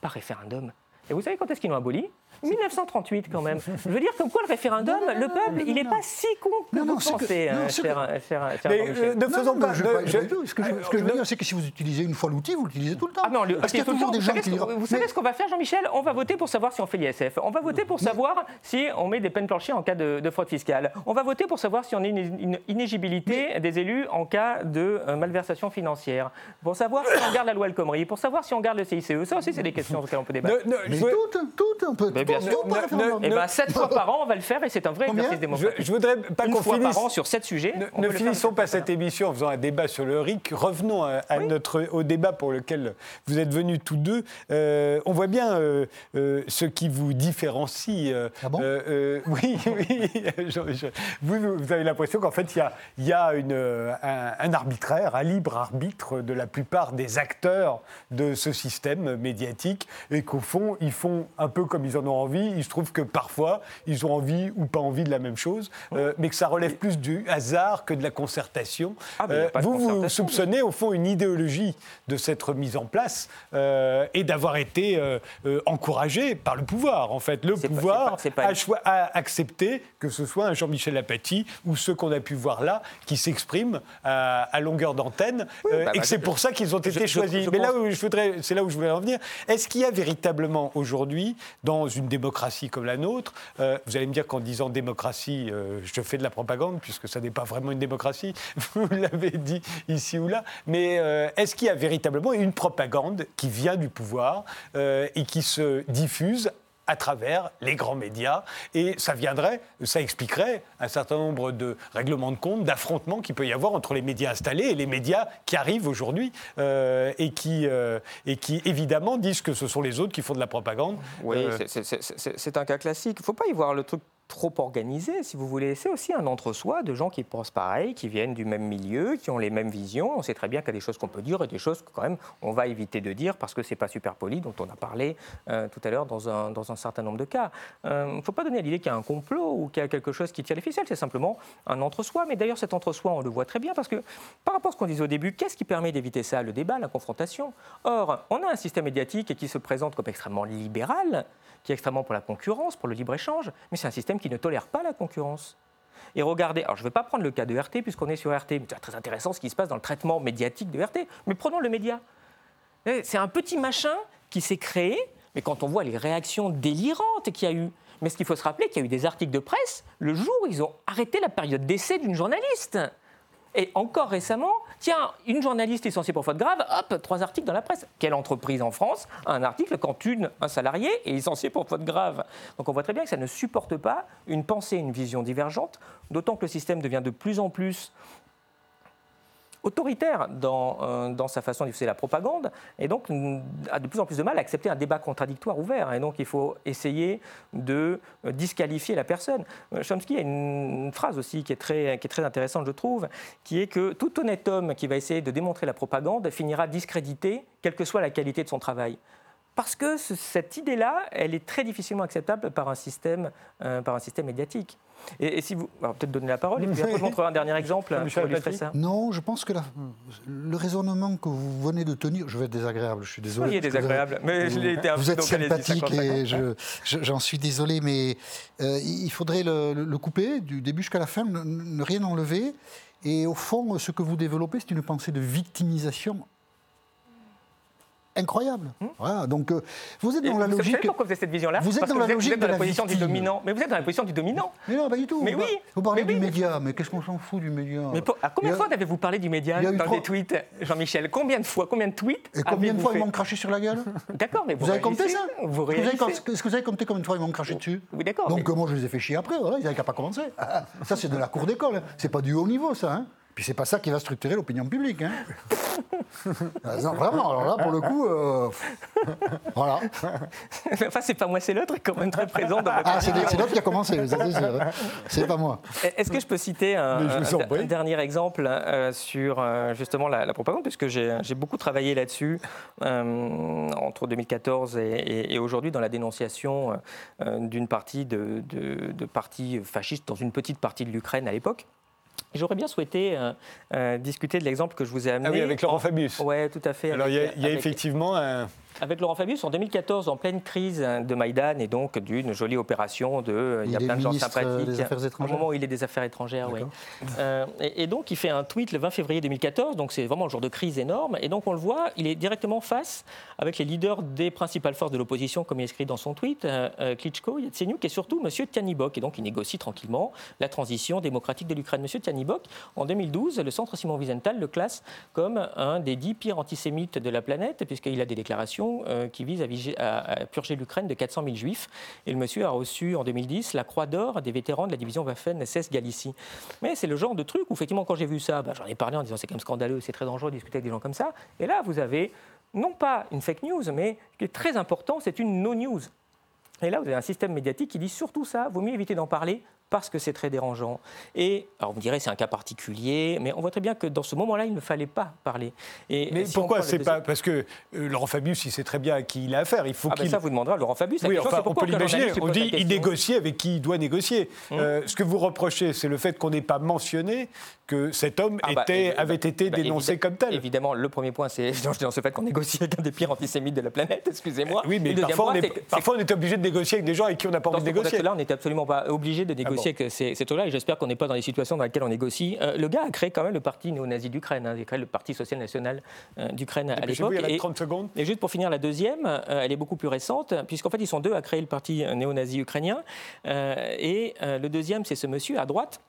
par référendum. Et vous savez quand est-ce qu'ils l'ont abolie 1938 quand même. Je veux dire comme quoi le référendum, Non, non, non, le non, peuple, non, il n'est pas si con que Non, non, vous pensez, non, ce que- cher, cher, cher Mais Jean-Michel. ne faisons Non, pas. non, je- ne- je- je- Ce que je, ce que je veux dire, c'est que si vous utilisez une fois l'outil, vous l'utilisez tout le temps. Ah non, le, Parce qu'il y a tout le toujours temps, des vous gens savez, qui vous savez ce qu'on va faire, Jean-Michel? On va voter pour savoir si on fait l'ISF. On va voter pour savoir si on met des peines planchées en cas de, de fraude fiscale. On va voter pour savoir si on a une, une inégibilité des élus en cas de euh, malversation financière. Pour savoir si on garde la loi El Khomri. Pour savoir si on garde le CICE. Ça aussi, c'est des questions auxquelles on peut débattre. Mais toutes, toutes, on peut bien sûr. Eh bien, sept fois par an, on va le faire et c'est un vrai Combien exercice je, démocratique. je voudrais pas qu'on fois finisse. par an sur sept sujets. Ne, finissons pas cette émission en faisant un débat sur le RIC. Revenons à, à notre, au débat pour lequel vous êtes venus tous deux. Euh, on voit bien euh, euh, ce qui vous différencie. euh, Ah bon? <laughs> Oui, oui. je- je- vous, vous avez l'impression qu'en fait, il y a, il y a une, un, un arbitraire, un libre arbitre de la plupart des acteurs de ce système médiatique et qu'au fond, ils font un peu comme ils en ont envie. Il se trouve que parfois, ils ont envie ou pas envie de la même chose, euh, mais que ça relève plus du hasard que de la concertation. Ah, Euh, vous, vous soupçonnez au fond une idéologie de cette remise en place euh, et d'avoir été encouragé par le pouvoir. En fait, le pas- pouvoir pas- pas- a, accepté que ce soit un Jean-Michel Apathy ou ceux qu'on a pu voir là qui s'expriment à, à longueur d'antenne bah, et bah, que c'est pour ça qu'ils ont été je- choisis. je Mais là où je voudrais, c'est là où je voulais en venir. Est-ce qu'il y a véritablement aujourd'hui, dans une démocratie comme la nôtre, euh, vous allez me dire qu'en disant démocratie, euh, je fais de la propagande puisque ça n'est pas vraiment une démocratie. <laughs> Vous l'avez dit ici ou là. Mais euh, est-ce qu'il y a véritablement une propagande qui vient du pouvoir et qui se diffuse à travers les grands médias. Et ça viendrait, ça expliquerait un certain nombre de règlements de compte, d'affrontements qu'il peut y avoir entre les médias installés et les médias qui arrivent aujourd'hui euh, et, qui, euh, et qui, évidemment, disent que ce sont les autres qui font de la propagande. Oui, Euh, c'est- un cas classique. Il ne faut pas y voir le truc trop organisé, si vous voulez. C'est aussi un entre-soi de gens qui pensent pareil, qui viennent du même milieu, qui ont les mêmes visions. On sait très bien qu'il y a des choses qu'on peut dire et des choses que quand même on va éviter de dire parce que c'est pas super poli, dont on a parlé euh, tout à l'heure dans un, dans un certain nombre de cas. Il ne faut pas donner l'idée qu'il y a un complot ou qu'il y a quelque chose qui tire les ficelles. C'est simplement un entre-soi. Mais d'ailleurs, cet entre-soi, on le voit très bien parce que par rapport à ce qu'on disait au début, qu'est-ce qui permet d'éviter ça? Le débat, la confrontation. Or, on a un système médiatique qui se présente comme extrêmement libéral, qui est extrêmement pour la concurrence, pour le libre-échange, mais c'est un système qui ne tolère pas la concurrence. Et regardez, alors je ne vais pas prendre le cas de RT puisqu'on est sur RT, mais c'est très intéressant ce qui se passe dans le traitement médiatique de RT, mais prenons le média. Eh, C'est un petit machin qui s'est créé, mais quand on voit les réactions délirantes qu'il y a eu, mais ce qu'il faut se rappeler, qu'il y a eu des articles de presse le jour où ils ont arrêté la période d'essai d'une journaliste. Et encore récemment, tiens, une journaliste licenciée pour faute grave, hop, trois articles dans la presse. Quelle entreprise en France a un article quand une, un salarié est licencié pour faute grave Donc on voit très bien que ça ne supporte pas une pensée, une vision divergente, d'autant que le système devient de plus en plus autoritaire dans, euh, dans, sa façon diffuser la propagande et donc a de plus en plus de mal à accepter un débat contradictoire ouvert. Et donc il faut essayer de euh, disqualifier la personne. Euh, Chomsky a une, phrase aussi qui est, très, qui est très intéressante, je trouve, qui est que tout honnête homme qui va essayer de démontrer la propagande finira discrédité, quelle que soit la qualité de son travail parce que cette idée-là, elle est très difficilement acceptable par un système, par un système médiatique. Et, si vous. peut-être donner la parole, et puis après, je montrerai un dernier <laughs> exemple pour illustrer ça. Non, je pense que le raisonnement que vous venez de tenir, je vais être désagréable, je suis désolé. Soyez désagréable, mais je l'ai été un Vous êtes sympathique et j'en suis désolé, mais euh, il faudrait le, couper du début jusqu'à la fin, ne rien enlever. Et au fond, ce que vous développez, c'est une pensée de victimisation incroyable. Hmm. Voilà, donc euh, vous êtes dans la logique. Vous savez pourquoi vous avez cette vision-là Vous êtes dans la logique de, la, position du dominant. Mais vous êtes dans la position du dominant. Mais non, pas du tout. Mais vous, oui. Vous parlez du média, mais qu'est-ce qu'on s'en fout du média Mais à combien de fois avez-vous parlé du média dans des tweets, Jean-Michel Combien de fois Combien de tweets Et combien de fois ils m'ont craché sur la gueule <laughs> D'accord, mais vous, avez compté ça Vous Est-ce que vous avez compté combien de fois ils m'ont craché dessus Oui, d'accord. Donc moi je les ai fait chier après. Ils n'avaient qu'à pas commencer. <laughs> Ça c'est de la cour d'école. Hein. C'est pas du haut niveau ça. Hein. Puis c'est pas ça qui va structurer l'opinion publique. Hein. Ah, vraiment, alors là, pour le coup, euh, <laughs> voilà. enfin, c'est pas moi, c'est l'autre, quand même très présent dans Ah, c'est l'autre qui a commencé, c'est pas moi. Est-ce que je peux citer un, dernier exemple euh, sur euh, justement la, propagande, puisque j'ai beaucoup travaillé là-dessus entre 2014 et, aujourd'hui dans la dénonciation d'une partie de, de partis fascistes dans une petite partie de l'Ukraine à l'époque. J'aurais bien souhaité euh, euh, discuter de l'exemple que je vous ai amené. Ah oui, avec Laurent Fabius. Oui, tout à fait. Alors, il y a, effectivement un, avec Laurent Fabius en 2014, en pleine crise de Maïdan et donc d'une jolie opération de. Il, y a plein de gens sympathiques. Des Affaires étrangères. Au moment où il est des Affaires étrangères, oui. Euh, et, donc il fait un tweet le 20 février 2014, donc c'est vraiment un jour de crise énorme. Et donc on le voit, il est directement face avec les leaders des principales forces de l'opposition, comme il écrit dans son tweet, euh, euh Klitschko, Yatsenyuk et surtout M. Tianibok. Et donc il négocie tranquillement la transition démocratique de l'Ukraine. M. Tianibok, en 2012, le centre Simon Wiesenthal le classe comme un des dix pires antisémites de la planète, puisqu'il a des déclarations euh, qui visent à, purger l'Ukraine de 400 000 juifs. Et le monsieur a reçu en 2010 la Croix d'Or des vétérans de la division Waffen-SS Galicie. Mais c'est le genre de truc où, effectivement, quand j'ai vu ça, bah, j'en ai parlé en disant c'est quand même scandaleux, c'est très dangereux de discuter avec des gens comme ça. Et là, vous avez non pas une fake news, mais ce qui est très important, c'est une no-news. Et là, vous avez un système médiatique qui dit surtout ça, vaut mieux éviter d'en parler parce que c'est très dérangeant. Et, alors vous me direz, c'est un cas particulier, mais on voit très bien que dans ce moment-là, il ne fallait pas parler. Et, mais pourquoi c'est pas Parce que euh, Laurent Fabius, il sait très bien à qui il a affaire. Il faut ah ben ça, vous demanderez à Laurent Fabius. Oui, enfin, on peut l'imaginer. On dit il négocie avec qui il doit négocier. Hum. Euh, ce que vous reprochez, c'est le fait qu'on n'ait pas mentionné que cet homme ah bah, était, avait été bah, dénoncé comme tel. Évidemment, le premier point, c'est <laughs> dans ce fait qu'on négocie avec un des pires antisémites de la planète, excusez-moi. Oui, mais parfois, on est, parfois on est obligé de négocier avec des gens avec qui on n'a pas envie de négocier. Là, on n'est absolument pas obligé de ah négocier avec ces, ces et j'espère qu'on n'est pas dans des situations dans lesquelles on négocie. Euh, le gars a créé quand même le parti néo-nazi d'Ukraine, hein. il a créé le Parti social national euh, d'Ukraine à l'époque. Et, 30 secondes. et juste pour finir, la deuxième, euh, elle est beaucoup plus récente, puisqu'en fait ils sont deux à créer le parti néo-nazi ukrainien. et le deuxième, c'est ce monsieur à droite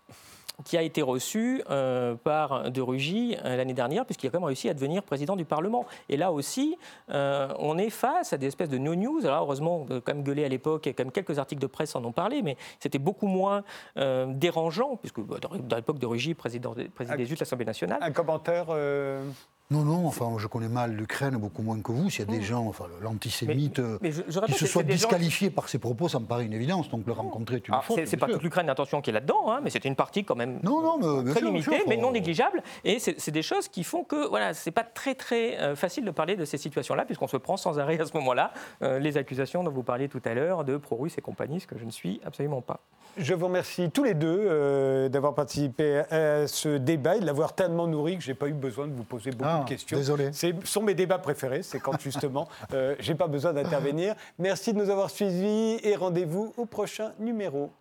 qui a été reçu euh, par De Rugy euh, l'année dernière, puisqu'il a quand même réussi à devenir président du Parlement. Et là aussi, euh, on est face à des espèces de no-news. Alors heureusement, quand même gueuler à l'époque, et quand même quelques articles de presse en ont parlé, mais c'était beaucoup moins dérangeant, puisque bah, dans l'époque de Rugy présidait juste l'Assemblée nationale. Un commentaire non, non, enfin, je connais mal l'Ukraine, beaucoup moins que vous. S'il y a des hmm. gens, enfin, l'antisémite, euh, qui se soient disqualifiés par ses propos, ça me paraît une évidence. Donc le rencontrer est une ah, C'est pas toute l'Ukraine, attention, qui est là-dedans, hein, mais c'est une partie quand même non, non, mais, très limitée, mais non négligeable. Et c'est des choses qui font que, voilà, c'est pas très, très euh, facile de parler de ces situations-là, puisqu'on se prend sans arrêt à ce moment-là euh, les accusations dont vous parliez tout à l'heure de pro-russe et compagnie, ce que je ne suis absolument pas. Je vous remercie tous les deux d'avoir participé à ce débat et de l'avoir tellement nourri que je n'ai pas eu besoin de vous poser beaucoup ah, questions. Désolé. Ce sont mes débats préférés, c'est quand justement euh, j'ai pas besoin d'intervenir. Merci de nous avoir suivis et rendez-vous au prochain numéro.